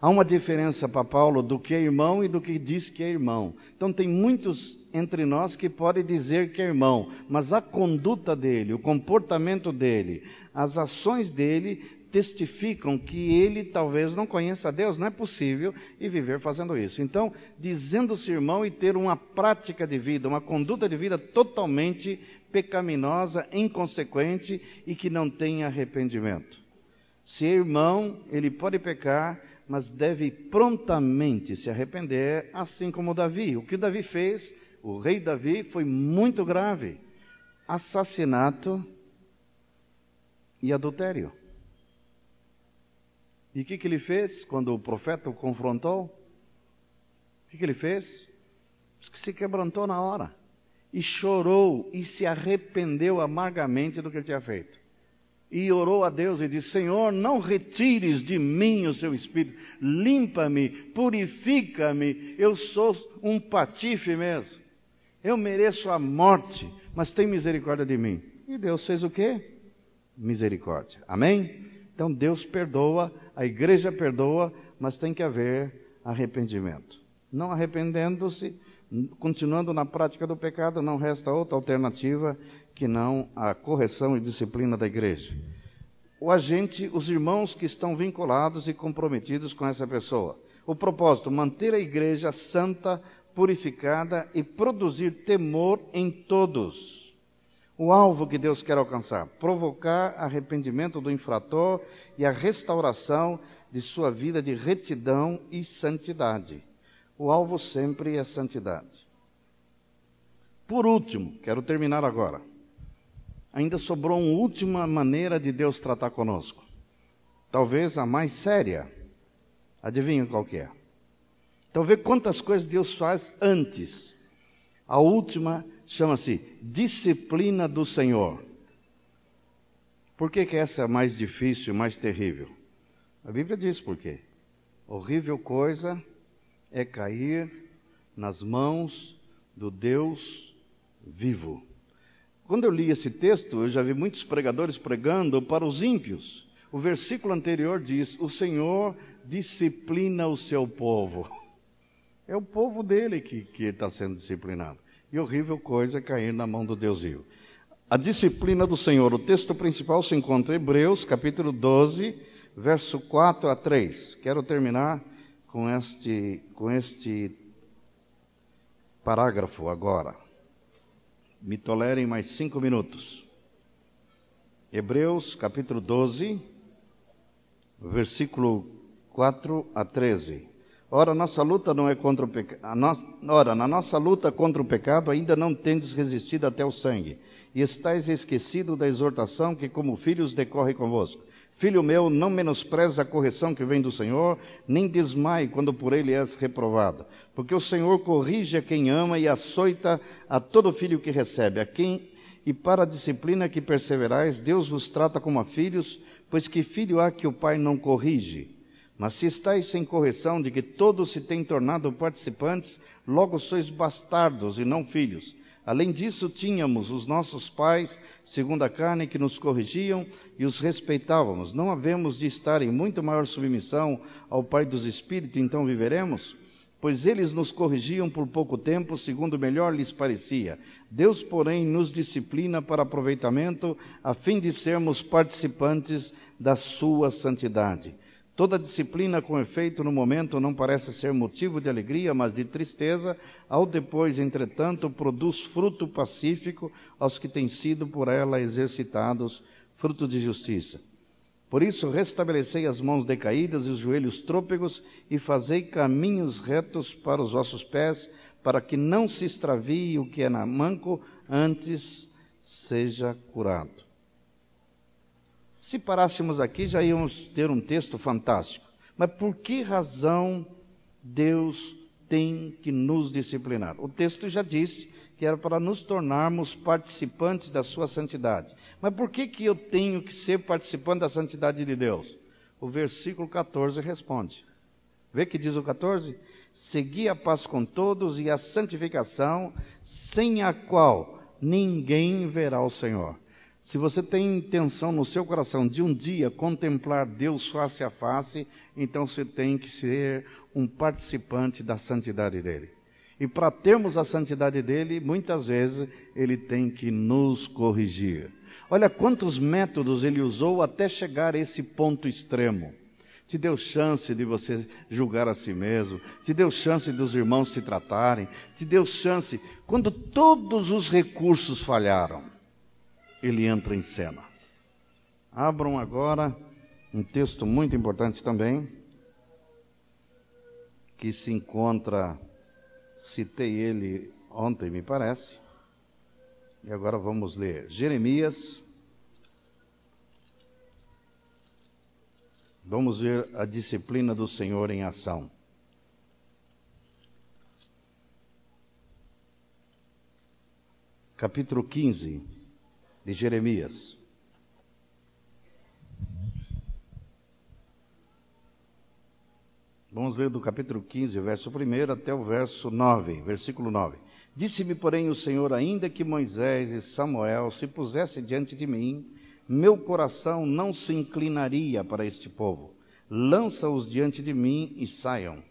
Há uma diferença para Paulo do que é irmão e do que diz que é irmão. Então, tem muitos entre nós que podem dizer que é irmão, mas a conduta dele, o comportamento dele, as ações dele testificam que ele talvez não conheça Deus, não é possível e viver fazendo isso. Então, dizendo-se irmão e ter uma prática de vida, uma conduta de vida totalmente pecaminosa, inconsequente e que não tem arrependimento. Se é irmão, ele pode pecar, mas deve prontamente se arrepender, assim como Davi. O que Davi fez, o rei Davi, foi muito grave: assassinato e adultério. E o que, que ele fez quando o profeta o confrontou? O que, que ele fez? Diz que se quebrantou na hora e chorou e se arrependeu amargamente do que ele tinha feito e orou a Deus e disse: Senhor, não retires de mim o seu espírito, limpa-me, purifica-me. Eu sou um patife mesmo. Eu mereço a morte, mas tem misericórdia de mim. E Deus fez o quê? Misericórdia. Amém? Então Deus perdoa, a igreja perdoa, mas tem que haver arrependimento. Não arrependendo-se, continuando na prática do pecado, não resta outra alternativa que não a correção e disciplina da igreja. O agente, os irmãos que estão vinculados e comprometidos com essa pessoa. O propósito, manter a igreja santa, purificada e produzir temor em todos. O alvo que Deus quer alcançar, provocar arrependimento do infrator e a restauração de sua vida de retidão e santidade. O alvo sempre é santidade. Por último, quero terminar agora ainda sobrou uma última maneira de Deus tratar conosco. Talvez a mais séria. Adivinha qual que é? Então vê quantas coisas Deus faz antes. A última chama-se disciplina do Senhor. Por que, que essa é mais difícil, mais terrível? A Bíblia diz por quê. Horrível coisa é cair nas mãos do Deus vivo. Quando eu li esse texto, eu já vi muitos pregadores pregando para os ímpios. O versículo anterior diz: O Senhor disciplina o seu povo. É o povo dele que está sendo disciplinado. E horrível coisa é cair na mão do Deus vivo. A disciplina do Senhor. O texto principal se encontra em Hebreus, capítulo 12, verso 4 a 3. Quero terminar com este, com este parágrafo agora. Me tolerem mais cinco minutos. Hebreus, capítulo 12, versículo 4 a 13. Ora, nossa luta não é contra o pecado. Ora, na nossa luta contra o pecado ainda não tendes resistido até o sangue, e estáis esquecido da exortação que, como filhos, decorre convosco. Filho meu, não menospreze a correção que vem do Senhor, nem desmaie quando por ele és reprovado. Porque o Senhor corrige a quem ama e açoita a todo filho que recebe. A quem e para a disciplina que perseverais, Deus vos trata como a filhos, pois que filho há que o pai não corrige? Mas se estáis sem correção de que todos se têm tornado participantes, logo sois bastardos e não filhos. Além disso, tínhamos os nossos pais, segundo a carne, que nos corrigiam e os respeitávamos. Não havemos de estar em muito maior submissão ao Pai dos Espíritos, então viveremos? Pois eles nos corrigiam por pouco tempo, segundo melhor lhes parecia. Deus, porém, nos disciplina para aproveitamento, a fim de sermos participantes da sua santidade. Toda disciplina com efeito no momento não parece ser motivo de alegria, mas de tristeza, ao depois, entretanto, produz fruto pacífico aos que têm sido por ela exercitados, fruto de justiça. Por isso, restabelecei as mãos decaídas e os joelhos trôpegos, e fazei caminhos retos para os vossos pés, para que não se extravie o que é na manco, antes seja curado. Se parássemos aqui, já íamos ter um texto fantástico. Mas por que razão Deus tem que nos disciplinar? O texto já disse que era para nos tornarmos participantes da sua santidade. Mas por que, que eu tenho que ser participante da santidade de Deus? O versículo 14 responde. Vê que diz o 14? Segui a paz com todos e a santificação, sem a qual ninguém verá o Senhor. Se você tem intenção no seu coração de um dia contemplar Deus face a face, então você tem que ser um participante da santidade dele. E para termos a santidade dele, muitas vezes ele tem que nos corrigir. Olha quantos métodos ele usou até chegar a esse ponto extremo. Te deu chance de você julgar a si mesmo, te deu chance dos irmãos se tratarem, te deu chance. Quando todos os recursos falharam, ele entra em cena. Abram agora um texto muito importante também, que se encontra, citei ele ontem, me parece, e agora vamos ler Jeremias. Vamos ver a disciplina do Senhor em ação. Capítulo 15 de Jeremias. Vamos ler do capítulo 15, verso 1 até o verso 9, versículo 9. Disse-me, porém, o Senhor, ainda que Moisés e Samuel se pusessem diante de mim, meu coração não se inclinaria para este povo. Lança-os diante de mim e saiam.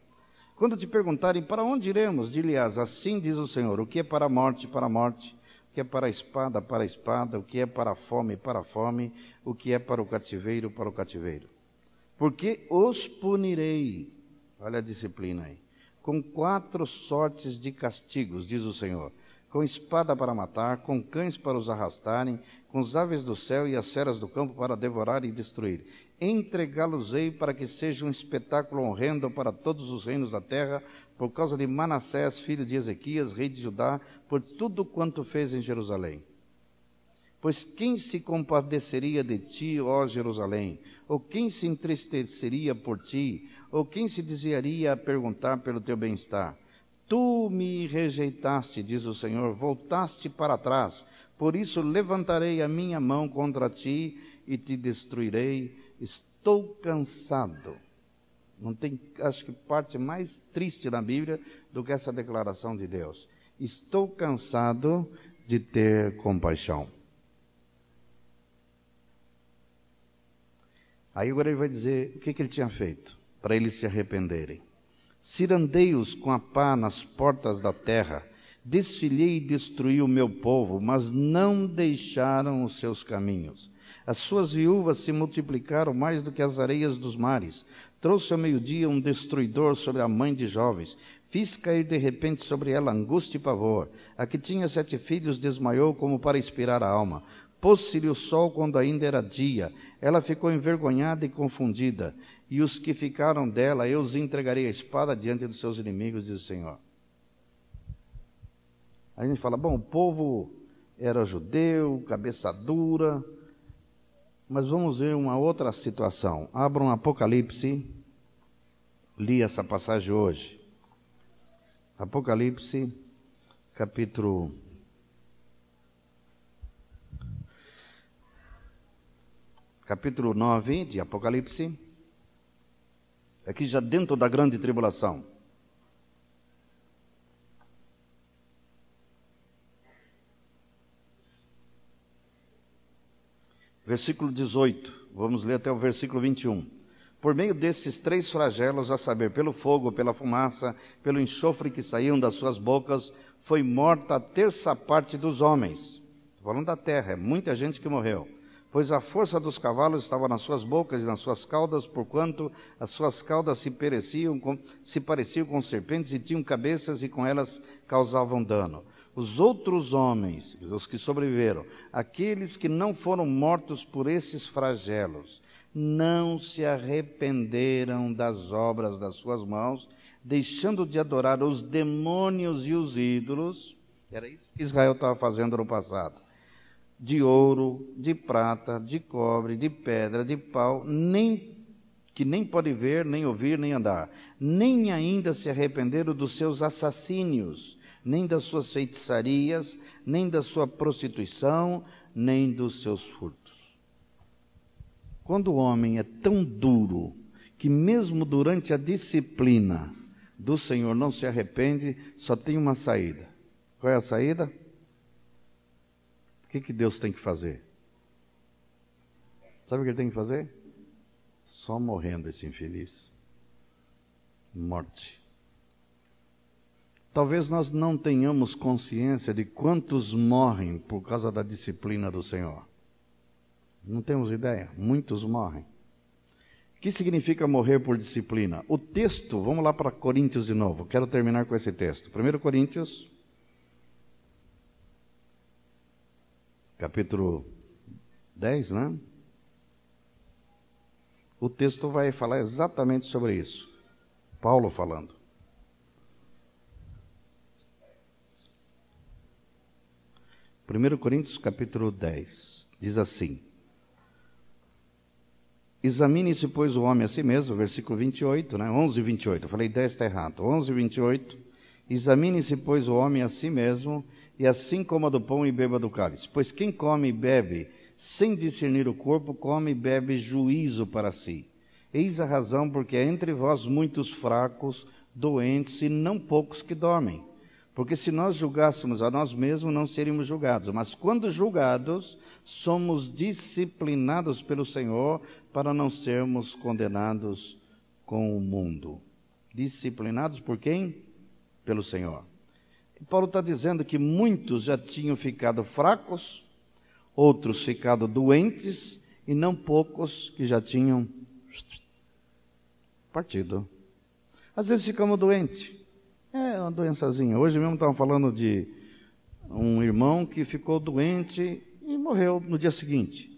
Quando te perguntarem para onde iremos, dize-lhes, assim diz o Senhor, o que é para a morte, para a morte, o que é para a espada, para a espada, o que é para a fome, para a fome, o que é para o cativeiro, para o cativeiro. Porque os punirei, olha a disciplina aí, com quatro sortes de castigos, diz o Senhor: com espada para matar, com cães para os arrastarem, com as aves do céu e as feras do campo para devorar e destruir. Entregá-los-ei para que seja um espetáculo horrendo para todos os reinos da terra, por causa de Manassés, filho de Ezequias, rei de Judá, por tudo quanto fez em Jerusalém. Pois quem se compadeceria de ti, ó Jerusalém? Ou quem se entristeceria por ti? Ou quem se desviaria a perguntar pelo teu bem-estar? Tu me rejeitaste, diz o Senhor, voltaste para trás. Por isso levantarei a minha mão contra ti e te destruirei. Estou cansado Não tem, acho que parte mais triste da Bíblia do que essa declaração de Deus. Estou cansado de ter compaixão. Aí agora ele vai dizer o que, que ele tinha feito para eles se arrependerem. Cirandei-os com a pá nas portas da terra, desfilhei e destruí o meu povo, mas não deixaram os seus caminhos. As suas viúvas se multiplicaram mais do que as areias dos mares. Trouxe ao meio-dia um destruidor sobre a mãe de jovens. Fiz cair de repente sobre ela angústia e pavor. A que tinha sete filhos desmaiou como para inspirar a alma. Pôs-se-lhe o sol quando ainda era dia. Ela ficou envergonhada e confundida. E os que ficaram dela, eu os entregarei a espada diante dos seus inimigos, diz o Senhor. A gente fala, bom, o povo era judeu, cabeça dura, mas vamos ver uma outra situação. Abram Apocalipse, li essa passagem hoje. Apocalipse, capítulo. Capítulo 9 de Apocalipse, aqui já dentro da grande tribulação. versículo 18. Vamos ler até o versículo 21. Por meio desses três flagelos, a saber, pelo fogo, pela fumaça, pelo enxofre que saíam das suas bocas, foi morta a terça parte dos homens. Estou falando da terra, é muita gente que morreu. Pois a força dos cavalos estava nas suas bocas e nas suas caudas, porquanto as suas caudas se, pareciam se pareciam com serpentes e tinham cabeças e com elas causavam dano os outros homens, os que sobreviveram, aqueles que não foram mortos por esses flagelos, não se arrependeram das obras das suas mãos, deixando de adorar os demônios e os ídolos. Era isso que Israel estava fazendo no passado. De ouro, de prata, de cobre, de pedra, de pau, nem que nem pode ver, nem ouvir, nem andar. Nem ainda se arrependeram dos seus assassínios nem das suas feitiçarias, nem da sua prostituição, nem dos seus furtos. Quando o homem é tão duro que, mesmo durante a disciplina do Senhor, não se arrepende, só tem uma saída. Qual é a saída? O que, que Deus tem que fazer? Sabe o que ele tem que fazer? Só morrendo esse infeliz. Morte. Talvez nós não tenhamos consciência de quantos morrem por causa da disciplina do Senhor. Não temos ideia, muitos morrem. O que significa morrer por disciplina? O texto, vamos lá para Coríntios de novo, quero terminar com esse texto. 1 Coríntios, capítulo 10, né? O texto vai falar exatamente sobre isso. Paulo falando. 1 Coríntios capítulo 10 diz assim: Examine-se, pois, o homem a si mesmo, versículo 28, né? 11 28. Eu falei 10 está errado. 11 28. Examine-se, pois, o homem a si mesmo, e assim coma do pão e beba do cálice. Pois quem come e bebe sem discernir o corpo, come e bebe juízo para si. Eis a razão porque há entre vós muitos fracos, doentes e não poucos que dormem. Porque se nós julgássemos a nós mesmos, não seríamos julgados. Mas quando julgados, somos disciplinados pelo Senhor para não sermos condenados com o mundo. Disciplinados por quem? Pelo Senhor. E Paulo está dizendo que muitos já tinham ficado fracos, outros ficado doentes, e não poucos que já tinham partido. Às vezes ficamos doentes. É uma doençazinha. Hoje mesmo estavam falando de um irmão que ficou doente e morreu no dia seguinte.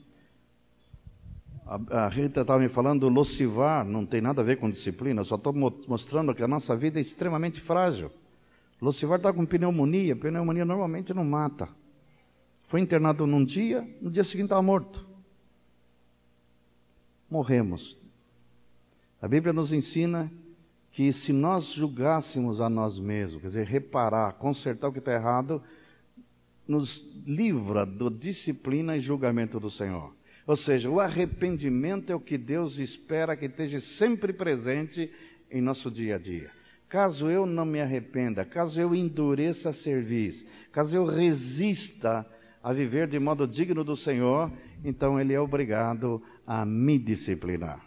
A, Rita estava me falando do Locivar, não tem nada a ver com disciplina, só estou mostrando que a nossa vida é extremamente frágil. Locivar está com pneumonia, pneumonia normalmente não mata. Foi internado num dia, no dia seguinte estava morto. Morremos. A Bíblia nos ensina que se nós julgássemos a nós mesmos, quer dizer, reparar, consertar o que está errado, nos livra da disciplina e julgamento do Senhor. Ou seja, o arrependimento é o que Deus espera que esteja sempre presente em nosso dia a dia. Caso eu não me arrependa, caso eu endureça a serviço, caso eu resista a viver de modo digno do Senhor, então Ele é obrigado a me disciplinar.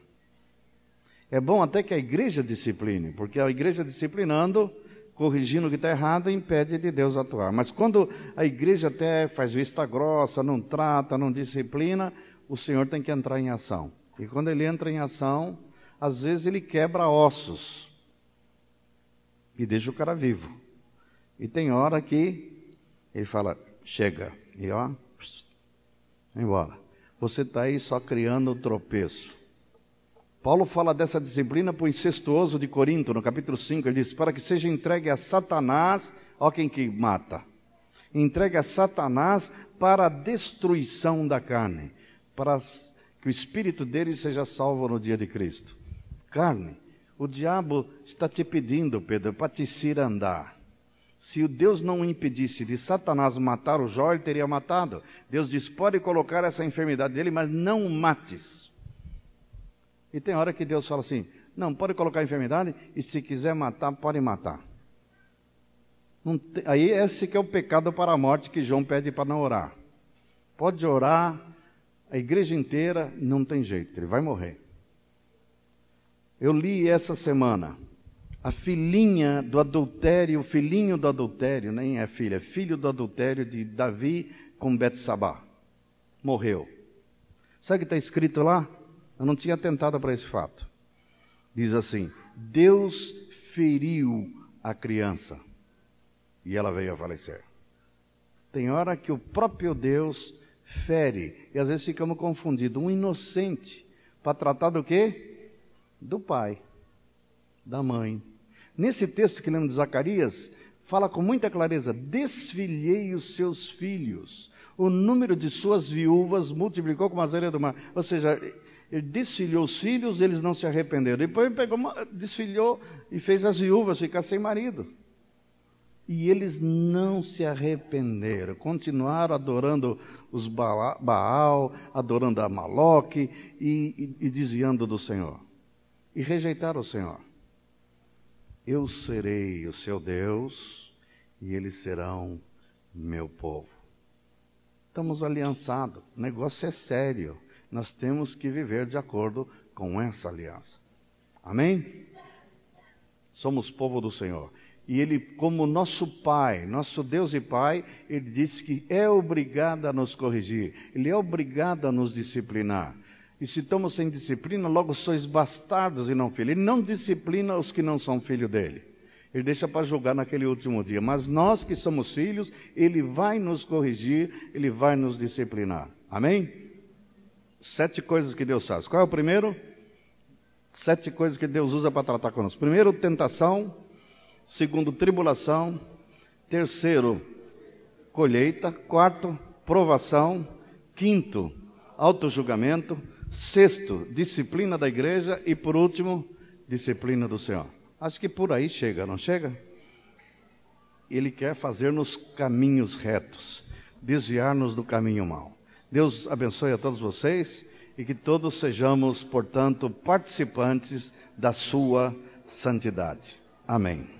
É bom até que a igreja discipline, porque a igreja disciplinando, corrigindo o que está errado, impede de Deus atuar. Mas quando a igreja até faz vista grossa, não trata, não disciplina, o Senhor tem que entrar em ação. E quando ele entra em ação, às vezes ele quebra ossos e deixa o cara vivo. E tem hora que ele fala: chega, e ó, embora. Você está aí só criando um tropeço. Paulo fala dessa disciplina para o incestuoso de Corinto, no capítulo 5, ele diz: para que seja entregue a Satanás, ó quem que mata, entregue a Satanás para a destruição da carne, para que o espírito dele seja salvo no dia de Cristo. Carne, o diabo está te pedindo, Pedro, para te andar. Se o Deus não impedisse de Satanás matar o Jó, ele teria matado. Deus diz: pode colocar essa enfermidade dele, mas não o mates. E tem hora que Deus fala assim: não, pode colocar enfermidade e se quiser matar, pode matar. Tem, aí esse que é o pecado para a morte que João pede para não orar. Pode orar, a igreja inteira, não tem jeito, ele vai morrer. Eu li essa semana a filhinha do adultério, o filhinho do adultério, nem é filha, é filho do adultério de Davi com Betsabá. Morreu. Sabe o que está escrito lá? Eu não tinha atentado para esse fato. Diz assim: Deus feriu a criança e ela veio a falecer. Tem hora que o próprio Deus fere, e às vezes ficamos confundidos. Um inocente, para tratar do quê? Do pai, da mãe. Nesse texto que lemos de Zacarias, fala com muita clareza: desfilhei os seus filhos. O número de suas viúvas multiplicou como a areia do mar. Ou seja, ele desfilhou os filhos, eles não se arrependeram. Depois ele pegou, desfilhou e fez as viúvas ficar sem marido. E eles não se arrependeram, continuaram adorando os Baal, adorando a Maloque e, e, e desviando do Senhor. E rejeitaram o Senhor. Eu serei o seu Deus e eles serão meu povo. Estamos aliançados, o negócio é sério nós temos que viver de acordo com essa aliança. Amém? Somos povo do Senhor. E Ele, como nosso Pai, nosso Deus e Pai, Ele disse que é obrigado a nos corrigir, Ele é obrigado a nos disciplinar. E se estamos sem disciplina, logo sois bastardos e não filhos. Ele não disciplina os que não são filhos dele. Ele deixa para julgar naquele último dia. Mas nós que somos filhos, Ele vai nos corrigir, Ele vai nos disciplinar. Amém? Sete coisas que Deus faz. Qual é o primeiro? Sete coisas que Deus usa para tratar conosco. Primeiro, tentação. Segundo, tribulação. Terceiro, colheita. Quarto, provação. Quinto, autojulgamento. Sexto, disciplina da igreja. E por último, disciplina do Senhor. Acho que por aí chega, não chega? Ele quer fazer-nos caminhos retos, desviar-nos do caminho mau. Deus abençoe a todos vocês e que todos sejamos, portanto, participantes da sua santidade. Amém.